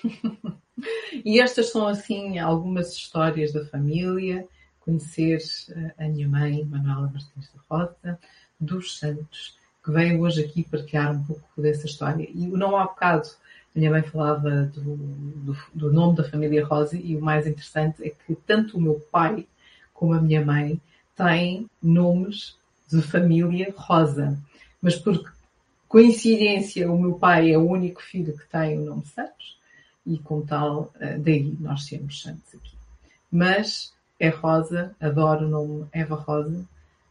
e estas são, assim, algumas histórias da família. Conhecer eh, a minha mãe, Manuela Martins da Rosa, dos Santos, que veio hoje aqui partilhar um pouco dessa história. E não há bocado a minha mãe falava do, do, do, nome da família Rosa e o mais interessante é que tanto o meu pai como a minha mãe têm nomes de família Rosa. Mas por coincidência, o meu pai é o único filho que tem o nome Santos e, como tal, eh, daí nós temos Santos aqui. Mas é Rosa, adoro o nome Eva Rosa,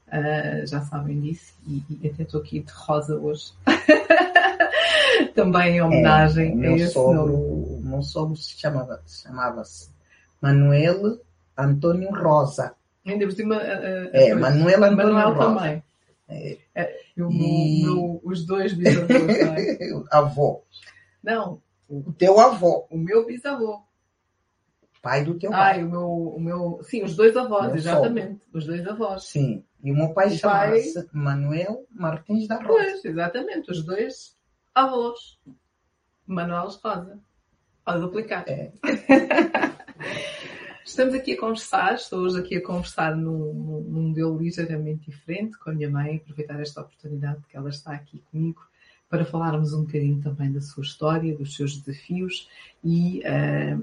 uh, já sabem disso, e, e até estou aqui de rosa hoje. Também em homenagem é, a esse sogro, nome. O meu sogro se chamava, chamava-se Manuel Antônio Rosa. Ainda por cima. Uh, é, Manuel Antônio Manuel Rosa. também. É. É, eu, E- meu- os dois bisavôs. não é? avô. Não, O teu avô. o meu bisavô. pai do teu pai. Ai, o meu, o meu. Sim, os dois avós, Meu exatamente. Os dois avós. Sim. E o meu pai O pai- Manuel Martins da Rosa. Pois, exatamente, os dois avós. Manuel Rosa. Pode duplicar. É. Estamos aqui a conversar, estou hoje aqui a conversar num, num- modelo ligeiramente diferente com a minha mãe, aproveitar esta oportunidade que ela está aqui comigo para falarmos um bocadinho também da sua história, dos seus desafios e, ahm,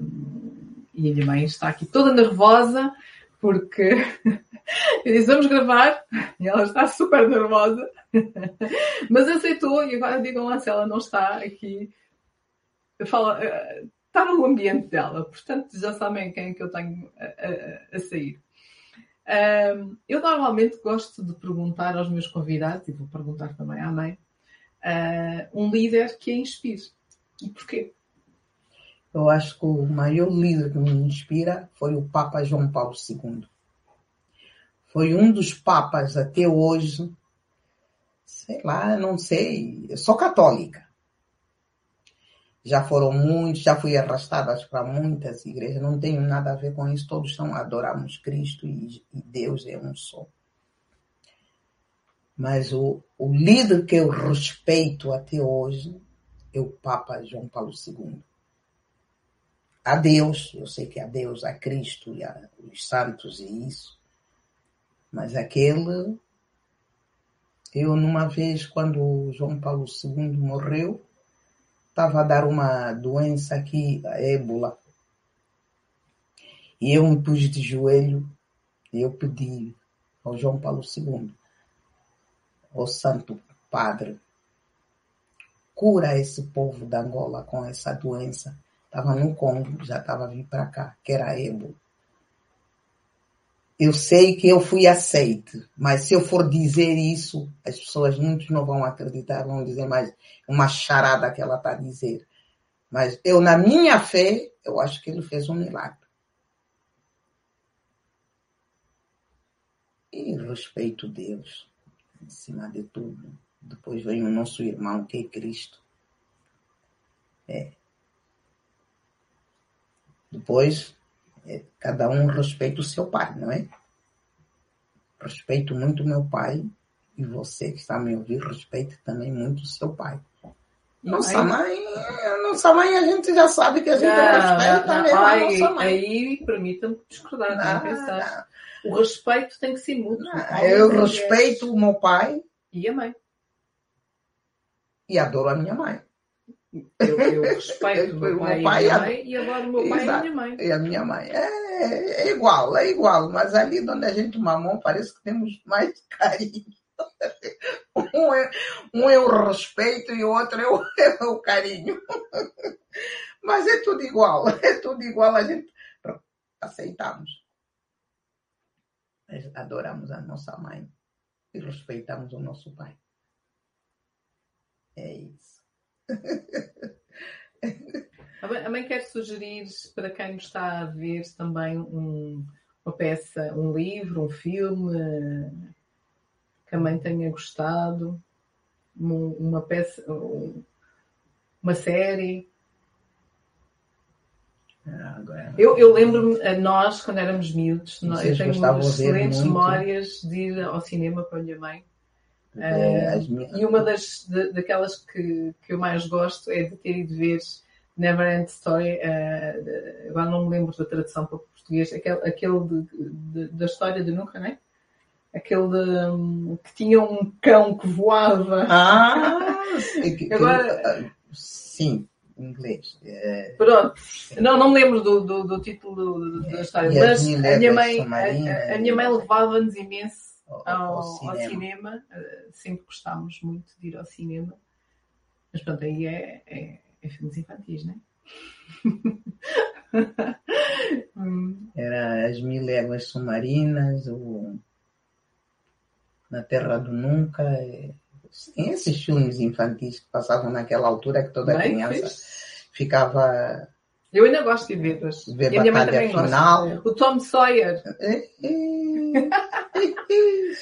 e a minha mãe está aqui toda nervosa porque eu disse vamos gravar e ela está super nervosa, mas aceitou e agora digam lá se ela não está aqui, fala, eh, está no ambiente dela, portanto já sabem quem é que eu tenho a, a- a sair. Ahm, eu normalmente gosto de perguntar aos meus convidados, e vou perguntar também à mãe, ah, um líder que a inspire. E porquê? Eu acho que o maior líder que me inspira foi o Papa João Paulo II. Foi um dos papas até hoje, sei lá, não sei, eu sou católica. Já foram muitos, já fui arrastadas para muitas igrejas, não tenho nada a ver com isso, todos são adoramos Cristo e, e Deus é um só. Mas o, o líder que eu respeito até hoje é o Papa João Paulo II a Deus, eu sei que a Deus, a Cristo e a, os santos e isso, mas aquele, eu numa vez, quando João Paulo II morreu, estava a dar uma doença aqui, a ébola, e eu me pus de joelho e eu pedi ao João Paulo II, ao Santo Padre, cura esse povo da Angola com essa doença estava no Congo, já estava a vir para cá, que era ébola. Eu sei que eu fui aceite, mas se eu for dizer isso, as pessoas muitos não vão acreditar, vão dizer mais uma charada que ela está a dizer. Mas eu, na minha fé, eu acho que ele fez um milagre. E respeito Deus, em cima de tudo. Depois vem o nosso irmão, que é Cristo. É. Depois, cada um respeita o seu pai, não é? Respeito muito meu pai e você que está me ouvir, respeite também muito o seu pai. Nossa mãe, nossa mãe a gente já sabe que a gente Não, respeita não, mesmo a nossa mãe. aí permita-me discordar, não, Não, pensar. O respeito tem que ser mútuo. Eu respeito o meu pai E a mãe. e adoro a minha mãe. Eu, eu respeito o meu O pai, meu e pai a minha é- mãe e adoro o meu pai e a Exato. minha mãe. E a minha mãe. É, é igual, é igual, mas ali onde a gente mamou parece que temos mais carinho. Um é, um é o respeito e o outro é o, é o carinho. Mas é tudo igual, é tudo igual, a gente aceitamos. Adoramos a nossa mãe e respeitamos o nosso pai. É isso. A mãe, quer sugerir para quem nos está a ver também um- uma peça, um livro, um filme eh, que a mãe tenha gostado, um- uma peça, um- uma série. Ah, Agora, Eu, eu lembro-me, nós, quando éramos miúdos, nós- eu tenho excelentes memórias de ir ao cinema com a minha mãe. É, as minhas- E uma das da- daquelas que, que eu mais gosto é de ter ido ver Never End Story. eh, de- agora não me lembro da tradução para português. Aquele, aquele de- de- da história de Nunca, não é? Aquele de, que tinha um cão que voava. Ah, Agora- sim, em inglês. É, Pronto. Não, não me lembro do, do, do título do- da história, as mas a minha mãe, a, a minha mãe levava-nos imenso ao, ao, ao cinema. cinema. Eh, Sempre gostámos muito de ir ao cinema. Mas pronto, aí é, é, é filmes infantis, não é? Hum, Era as mil léguas submarinas, o Na Terra do Nunca. é, Tem esses filmes infantis que passavam naquela altura que toda bem criança fixe. ficava Eu ainda gosto de ver. Ver e a minha mãe Batalha também Final. gosta. O Tom Sawyer. É, Isso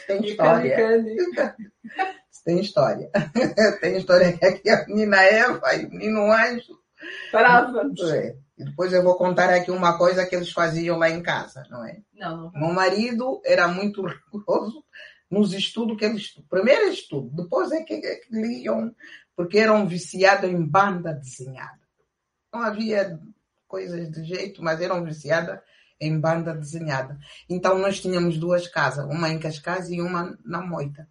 tem história. Tem história. Tem história que aqui a menina Eva e o menino Anjo. Parávamos. É, E depois eu vou contar aqui uma coisa que eles faziam lá em casa, não é? Não, não. Meu marido era muito rigoroso nos estudos que eles. Primeiro estudo, depois é que, é que liam, porque eram viciados em banda desenhada. Não havia coisas de jeito, mas eram viciadas em banda desenhada. Então nós tínhamos duas casas, uma em Cascais e uma na Moita.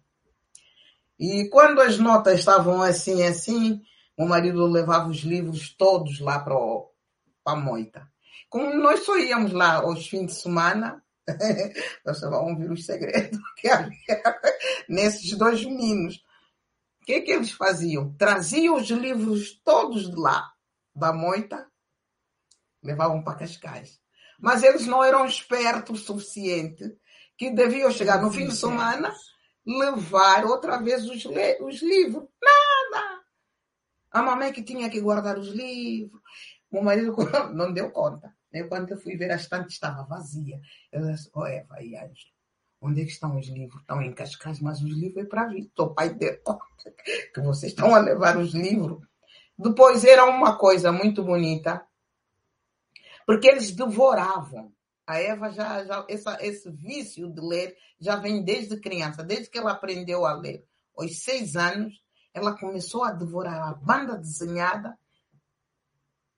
E quando as notas estavam assim, assim, o marido levava os livros todos lá para a Moita. Como nós só íamos lá aos fins de semana, nós vamos ouvir os segredos que havia nesses dois meninos. O que, que eles faziam? Traziam os livros todos de lá, da Moita, levavam para Cascais. Mas eles não eram espertos o suficiente que deviam chegar no fim de semana levar outra vez os, os livros. Nada! A mamãe que tinha que guardar os livros. O marido não deu conta. Eu, quando eu fui ver, a estante estava vazia. Eu disse, oh Eva e Ângelo, onde é que estão os livros? Estão em Cascais, mas os livros é para vir. O pai deu conta que vocês estão a levar os livros. Depois era uma coisa muito bonita porque eles devoravam. A Eva já, já essa, esse vício de ler já vem desde criança, desde que ela aprendeu a ler. Aos seis anos, ela começou a devorar a banda desenhada.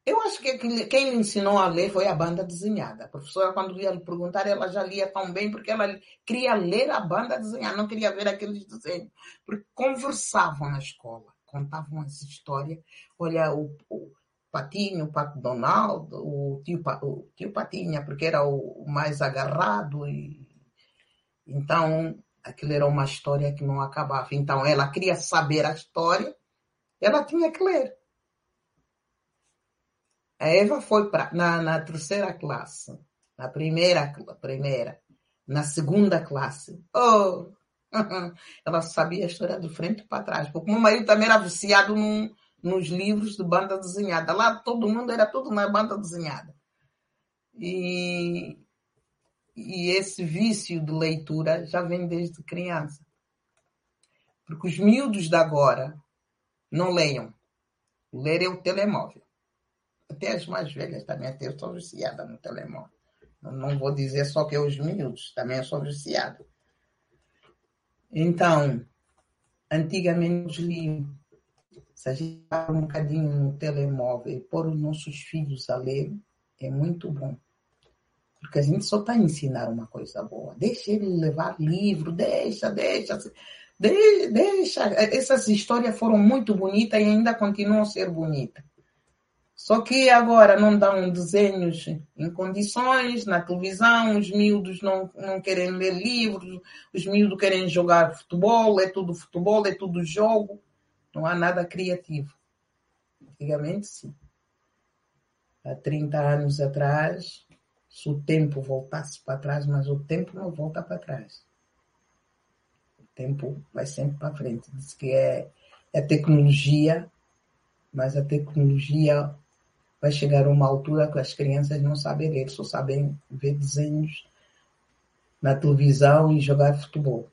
Eu acho que quem lhe ensinou a ler foi a banda desenhada. A professora, quando ia lhe perguntar, ela já lia tão bem, porque ela queria ler a banda desenhada, não queria ver aqueles desenhos. Porque conversavam na escola, contavam as histórias. Olha, o, o Patinho, o Pato Donaldo, o tio, o tio Patinha, porque era o mais agarrado. E... Então, aquilo era uma história que não acabava. Então, ela queria saber a história, ela tinha que ler. A Eva foi pra, na, na terceira classe, na primeira, primeira, na segunda classe. Oh! Ela sabia a história de frente para trás, porque o meu marido também era viciado num, nos livros de banda desenhada. Lá todo mundo era tudo na banda desenhada. E, e esse vício de leitura já vem desde criança. Porque os miúdos de agora não leiam. Ler é o telemóvel. Até as mais velhas também até eu sou viciada no telemóvel. Não vou dizer só que é os miúdos, também sou viciada. Então, antigamente os livros se a gente parar um bocadinho no telemóvel e pôr os nossos filhos a ler, é muito bom. Porque a gente só está a ensinar uma coisa boa. Deixa ele levar livro, deixa, deixa, deixa. Essas histórias foram muito bonitas e ainda continuam a ser bonitas. Só que agora não dão desenhos em condições, na televisão, os miúdos não, não querem ler livros, os miúdos querem jogar futebol, é tudo futebol, é tudo jogo. Não há nada criativo. Antigamente, sim. Há 30 anos atrás, se o tempo voltasse para trás, mas o tempo não volta para trás. O tempo vai sempre para frente. Diz que é, é tecnologia, mas a tecnologia vai chegar a uma altura que as crianças não sabem ler, só sabem ver desenhos na televisão e jogar futebol.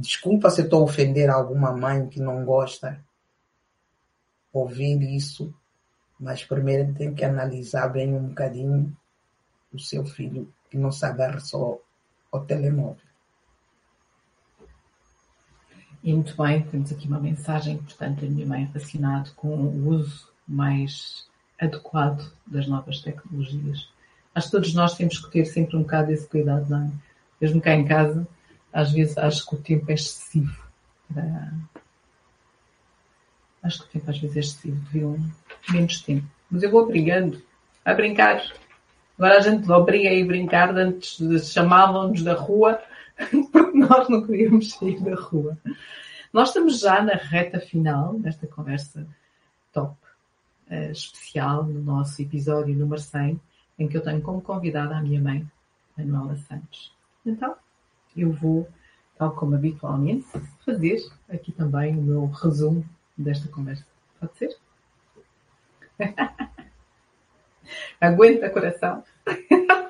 Desculpa se estou a ofender alguma mãe que não gosta ouvir isso, mas primeiro tem que analisar bem um bocadinho o seu filho que não se agarra só ao telemóvel. E muito bem, temos aqui uma mensagem importante da minha mãe relacionada com o uso mais adequado das novas tecnologias. Acho que todos nós temos que ter sempre um bocado esse cuidado, não é? Mesmo cá em casa, às vezes acho que o tempo é excessivo. Para... Acho que o tempo às vezes é excessivo, deviam menos tempo. Mas eu vou obrigando a brincar. Agora a gente obriga a ir brincar, antes chamavam-nos da rua, porque nós não queríamos sair da rua. Nós estamos já na reta final desta conversa top uh, especial, no nosso episódio número 100, em que eu tenho como convidada a minha mãe, Manuela Santos. Então, eu vou, tal como habitualmente, fazer aqui também o meu resumo desta conversa. Pode ser? Aguenta, coração.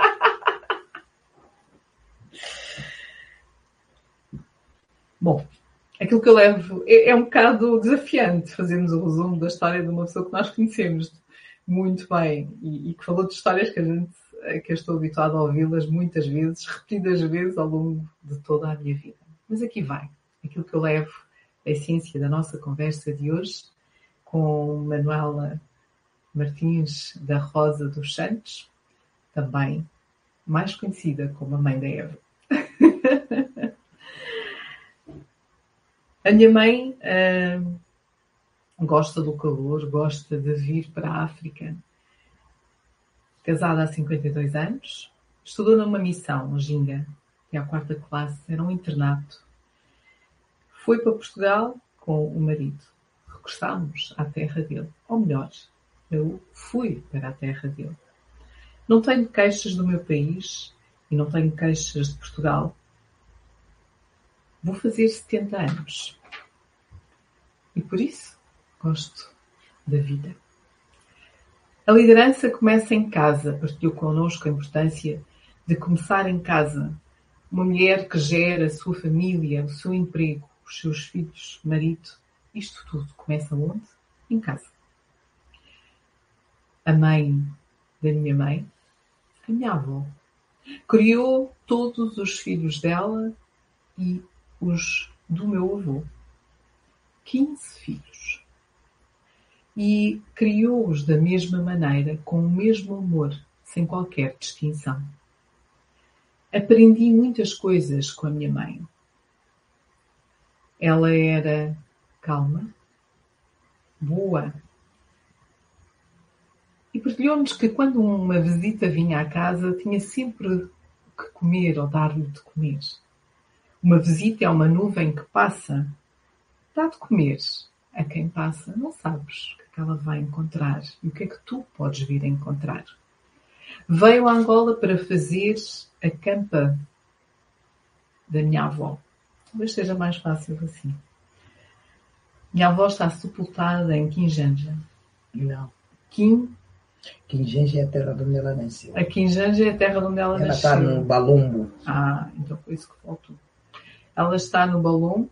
Bom, aquilo que eu levo é, é, um bocado desafiante fazermos o resumo da história de uma pessoa que nós conhecemos muito bem e, e, que falou de histórias que a gente que eu estou habituada a ouvi-las muitas vezes, repetidas vezes ao longo de toda a minha vida. Mas aqui vai, aquilo que eu levo, a essência da nossa conversa de hoje, com Manuela Martins da Rosa dos Santos, também mais conhecida como a mãe da Eva. a minha mãe uh, gosta do calor, gosta de vir para a África. Casada há 52 anos, estudou numa missão, Ginga, e à quarta classe, era um internato. Foi para Portugal com o marido. Regressámos à terra dele. Ou melhor, eu fui para a terra dele. Não tenho queixas do meu país e não tenho queixas de Portugal. Vou fazer 70 anos. E por isso gosto da vida. A liderança começa em casa, partilhou connosco a importância de começar em casa. Uma mulher que gera a sua família, o seu emprego, os seus filhos, marido, isto tudo começa onde? Em casa. A mãe da minha mãe, a minha avó, criou todos os filhos dela e os do meu avô. 15 filhos. E criou-os da mesma maneira, com o mesmo amor, sem qualquer distinção. Aprendi muitas coisas com a minha mãe. Ela era calma, boa. E partilhou-nos que quando uma visita vinha à casa, tinha sempre que comer ou dar-lhe de comer. Uma visita é uma nuvem que passa, dá de comer a quem passa. Não sabes o que, é que ela vai encontrar e o que é que tu podes vir a encontrar. Veio a Angola para fazer a campa da minha avó. Talvez seja mais fácil assim. Minha avó está sepultada em Quinjanja. Não. Quim. Quinjanja é a terra onde ela nasceu. A Quinjanja é a terra onde ela, ela nasceu. Ela está no Balumbo. Ah, então foi isso que faltou. Ela está no Balumbo,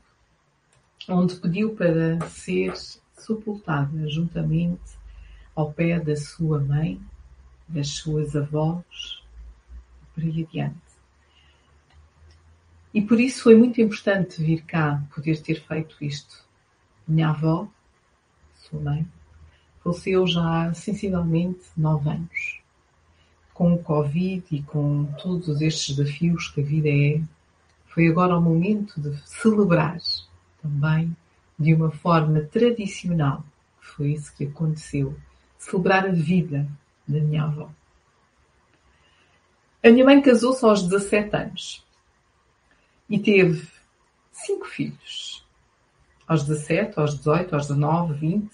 onde pediu para ser sepultada juntamente ao pé da sua mãe, das suas avós, por aí adiante. E por isso foi muito importante vir cá, poder ter feito isto. Minha avó, sua mãe, faleceu já há sensivelmente nove anos. Com o Covid e com todos estes desafios que a vida é, foi agora o momento de celebrar também de uma forma tradicional. Foi isso que aconteceu. Celebrar a vida da minha avó. A minha mãe casou-se aos 17 anos e teve cinco filhos. Aos 17, aos 18, aos 19, 20.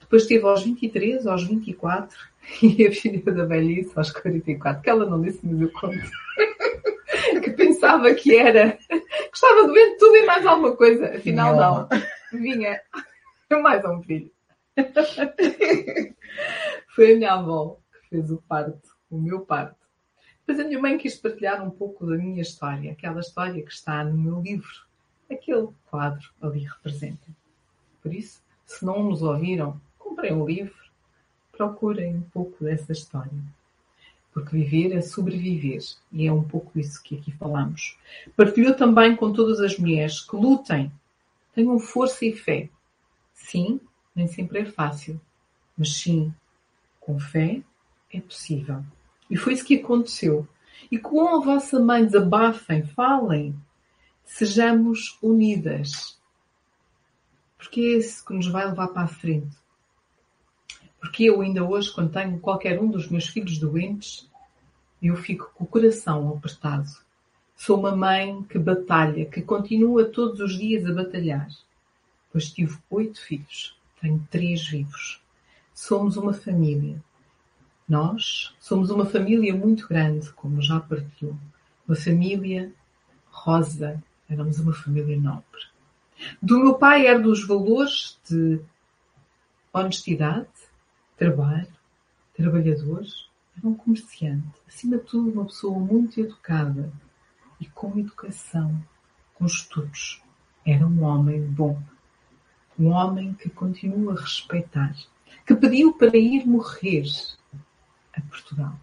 Depois teve aos 23, aos 24 e a filha da velhice aos 44, que ela não disse, mas eu conto. que pensava que era. Gostava de ver tudo e mais alguma coisa. Afinal, não. Vinha mais um filho. Foi a minha avó que fez o parto, o meu parto. Depois a minha mãe quis partilhar um pouco da minha história, aquela história que está no meu livro. Aquele quadro ali representa. Por isso, se não nos ouviram, comprem o livro, procurem um pouco dessa história. Porque viver é sobreviver. E é um pouco isso que aqui falamos. Partilhou também com todas as mulheres que lutem, tenham força e fé. Sim, nem sempre é fácil. Mas sim, com fé é possível. E foi isso que aconteceu. E com a vossa mãe desabafem, falem, sejamos unidas. Porque é isso que nos vai levar para a frente. Porque eu ainda hoje, quando tenho qualquer um dos meus filhos doentes, eu fico com o coração apertado. Sou uma mãe que batalha, que continua todos os dias a batalhar. Pois tive oito filhos, tenho três vivos. Somos uma família. Nós somos uma família muito grande, como já partilhou. Uma família rosa. Éramos uma família nobre. Do meu pai era dos valores de honestidade, trabalho, trabalhador. Era um comerciante. Acima de tudo, uma pessoa muito educada e com educação, com estudos. Era um homem bom. Um homem que continua a respeitar que pediu para ir morrer a Portugal.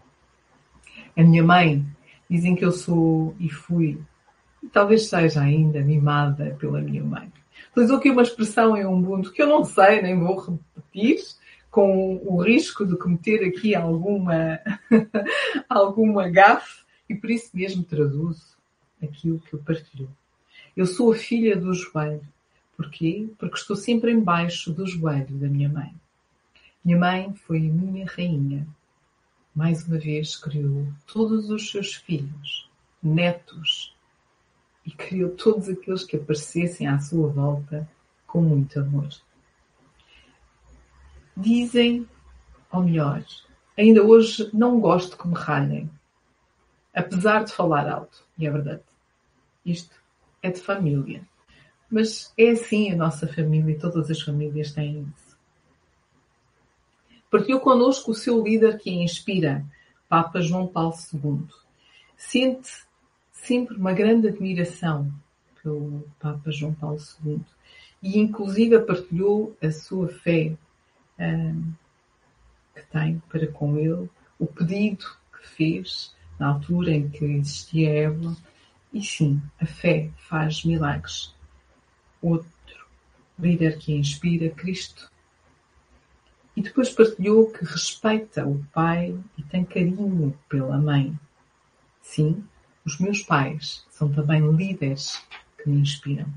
A minha mãe, dizem que eu sou e fui, e talvez seja ainda mimada pela minha mãe. Utilizou aqui uma expressão em um mundo que eu não sei, nem vou repetir, com o risco de cometer aqui alguma, alguma gafe, e por isso mesmo traduzo aquilo que eu partilho. Eu sou a filha do joelho. Porquê? Porque estou sempre embaixo do joelho da minha mãe. Minha mãe foi a minha rainha. Mais uma vez criou todos os seus filhos, netos, e criou todos aqueles que aparecessem à sua volta com muito amor. Dizem, ou melhor, ainda hoje não gosto que me ralhem, apesar de falar alto, e é verdade. Isto é de família. Mas é assim a nossa família e todas as famílias têm isso. Partilhou connosco o seu líder que a inspira, Papa João Paulo II. Sente sempre uma grande admiração pelo Papa João Paulo II e inclusive partilhou a sua fé que tem para com ele, o pedido que fez na altura em que existia Eva. E sim, a fé faz milagres. Outro líder que inspira, Cristo. E depois partilhou que respeita o pai e tem carinho pela mãe. Sim, os meus pais são também líderes que me inspiram.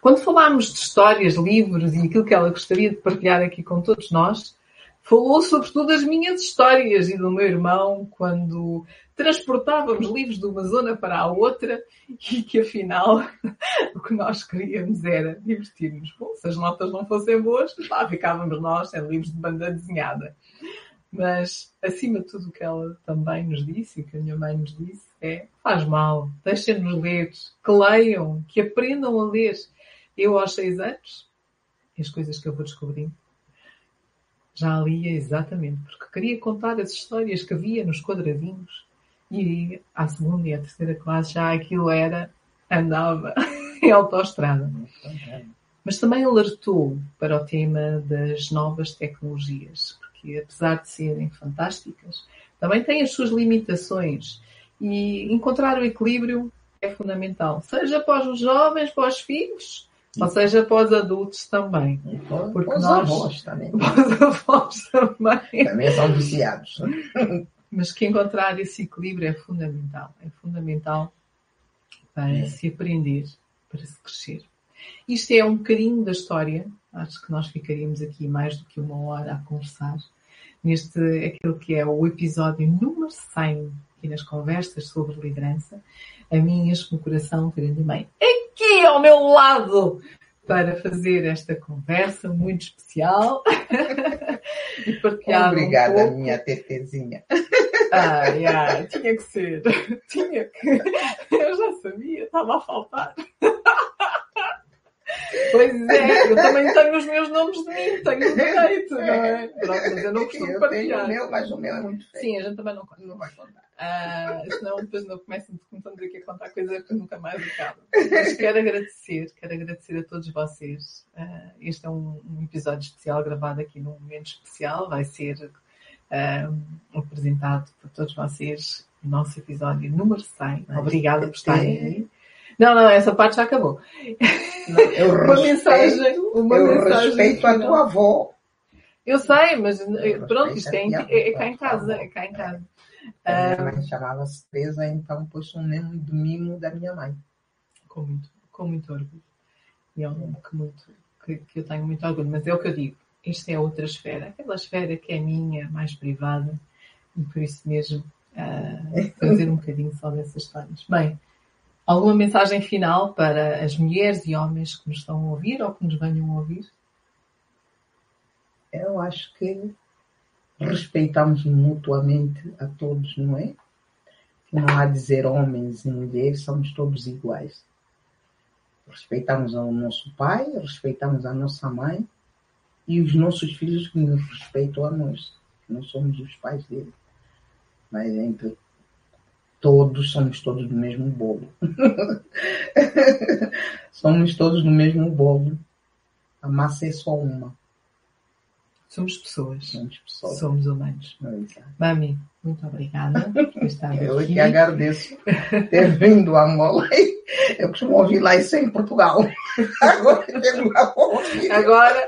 Quando falámos de histórias, livros e aquilo que ela gostaria de partilhar aqui com todos nós, falou sobretudo das minhas histórias e do meu irmão quando transportávamos livros de uma zona para a outra e que afinal o que nós queríamos era divertir-nos. Bom, se as notas não fossem boas, lá ficávamos nós sem livros de banda desenhada. Mas, acima de tudo, o que ela também nos disse, o que a minha mãe nos disse, é faz mal, deixem-nos ler, que leiam, que aprendam a ler. Eu, aos seis anos, e as coisas que eu vou descobrindo, já lia exatamente, porque queria contar as histórias que havia nos quadradinhos. E à segunda e à terceira classe já aquilo era, andava em autoestrada. Mas também alertou para o tema das novas tecnologias, porque apesar de serem fantásticas, também têm as suas limitações. E encontrar o equilíbrio é fundamental, seja para os jovens, para os filhos, ou seja, para os adultos também. Porque para os nós... avós também. Para os avós também. Também são viciados. Mas que encontrar esse equilíbrio é fundamental. É fundamental para é. se aprender, para se crescer. Isto é um bocadinho da história. Acho que nós ficaríamos aqui mais do que uma hora a conversar. Neste, aquilo que é o episódio número 100 aqui nas conversas sobre liderança. A mim enche-me o coração minha mãe aqui ao meu lado para fazer esta conversa muito especial e partilhar Obrigada, um pouco. minha tetezinha. Ai, ai, tinha que ser. Tinha que. Eu já sabia, estava a faltar. Pois é, eu também tenho os meus nomes de mim, tenho o direito, não é? Mas eu não costumo eu partilhar. O meu, mas o meu é muito feio. Sim, a gente também não, não vai contar. Uh, senão depois não começam, começamos aqui a contar coisas que nunca mais acabam. Mas quero agradecer, quero agradecer a todos vocês. Uh, este é um, um, episódio especial gravado aqui num momento especial. Vai ser uh, apresentado por todos vocês nosso episódio número 100. Obrigada por estarem aí. Não, não, essa parte já acabou. Eu uma respeito, mensagem, uma eu mensagem respeito a tua avó. Eu sei, mas eu pronto, isto é, é, é cá em casa, é cá em casa. A minha mãe chamava-se Teresa, então pôs um nome de mimo da minha mãe. Com muito, com muito orgulho. E é um nome que, muito, que, que eu tenho muito orgulho, mas é o que eu digo. Isto é outra esfera, aquela esfera que é minha, mais privada, e por isso mesmo uh, fazer um bocadinho só dessas histórias. Bem, alguma mensagem final para as mulheres e homens que nos estão a ouvir ou que nos venham a ouvir? Eu acho que respeitamos mutuamente a todos, não é? Não há dizer homens e mulheres, somos todos iguais. Respeitamos o nosso pai, respeitamos a nossa mãe e os nossos filhos que nos respeitam a nós. Não somos os pais dele. Mas entre todos, somos todos do mesmo bolo. somos todos do mesmo bolo. A massa é só uma. Somos pessoas. Somos pessoas. Somos humanos. Exato. Mami, muito obrigada por estar Eu aqui. que agradeço ter vindo a Angola. Eu costumo ouvir lá isso em Portugal. Agora tenho lá para ouvir. Agora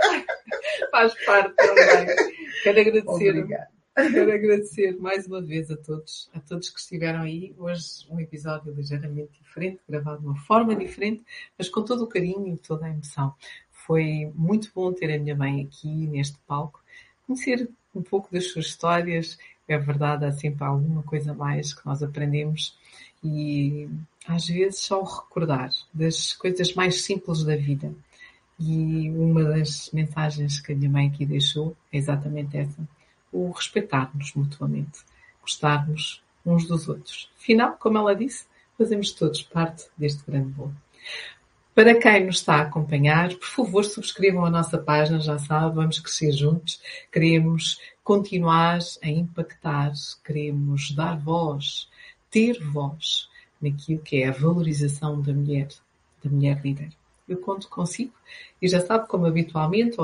faz parte também. Quero agradecer, Obrigado. Quero agradecer mais uma vez a todos, a todos que estiveram aí. Hoje um episódio ligeiramente diferente, gravado de uma forma diferente, mas com todo o carinho e toda a emoção. Foi muito bom ter a minha mãe aqui neste palco, conhecer um pouco das suas histórias. É verdade, há sempre alguma coisa mais que nós aprendemos e às vezes só recordar das coisas mais simples da vida. E uma das mensagens que a minha mãe aqui deixou é exatamente essa: o respeitar-nos mutuamente, gostarmos uns dos outros. Afinal, como ela disse, fazemos todos parte deste grande bolo. Para quem nos está a acompanhar, por favor, subscrevam a nossa página, já sabe, vamos crescer juntos. Queremos continuar a impactar, queremos dar voz, ter voz naquilo que é a valorização da mulher, da mulher líder. Eu conto consigo e já sabe, como habitualmente,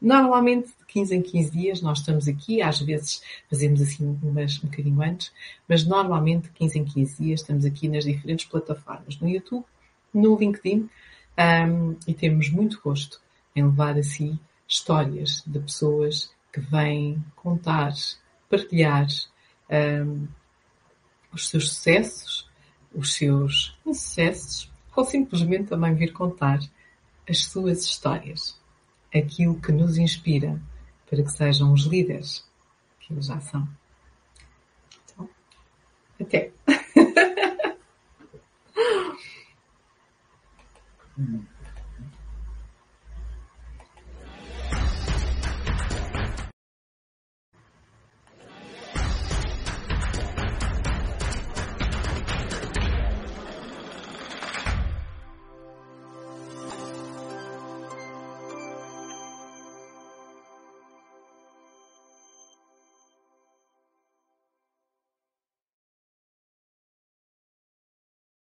normalmente de 15 em 15 dias nós estamos aqui, às vezes fazemos assim umas um bocadinho antes, mas normalmente de 15 em 15 dias estamos aqui nas diferentes plataformas, no YouTube, no LinkedIn, um, e temos muito gosto em levar a si histórias de pessoas que vêm contar, partilhar um, os seus sucessos, os seus insucessos, ou simplesmente também vir contar as suas histórias, aquilo que nos inspira para que sejam os líderes que eles já são. Então, até! Hum.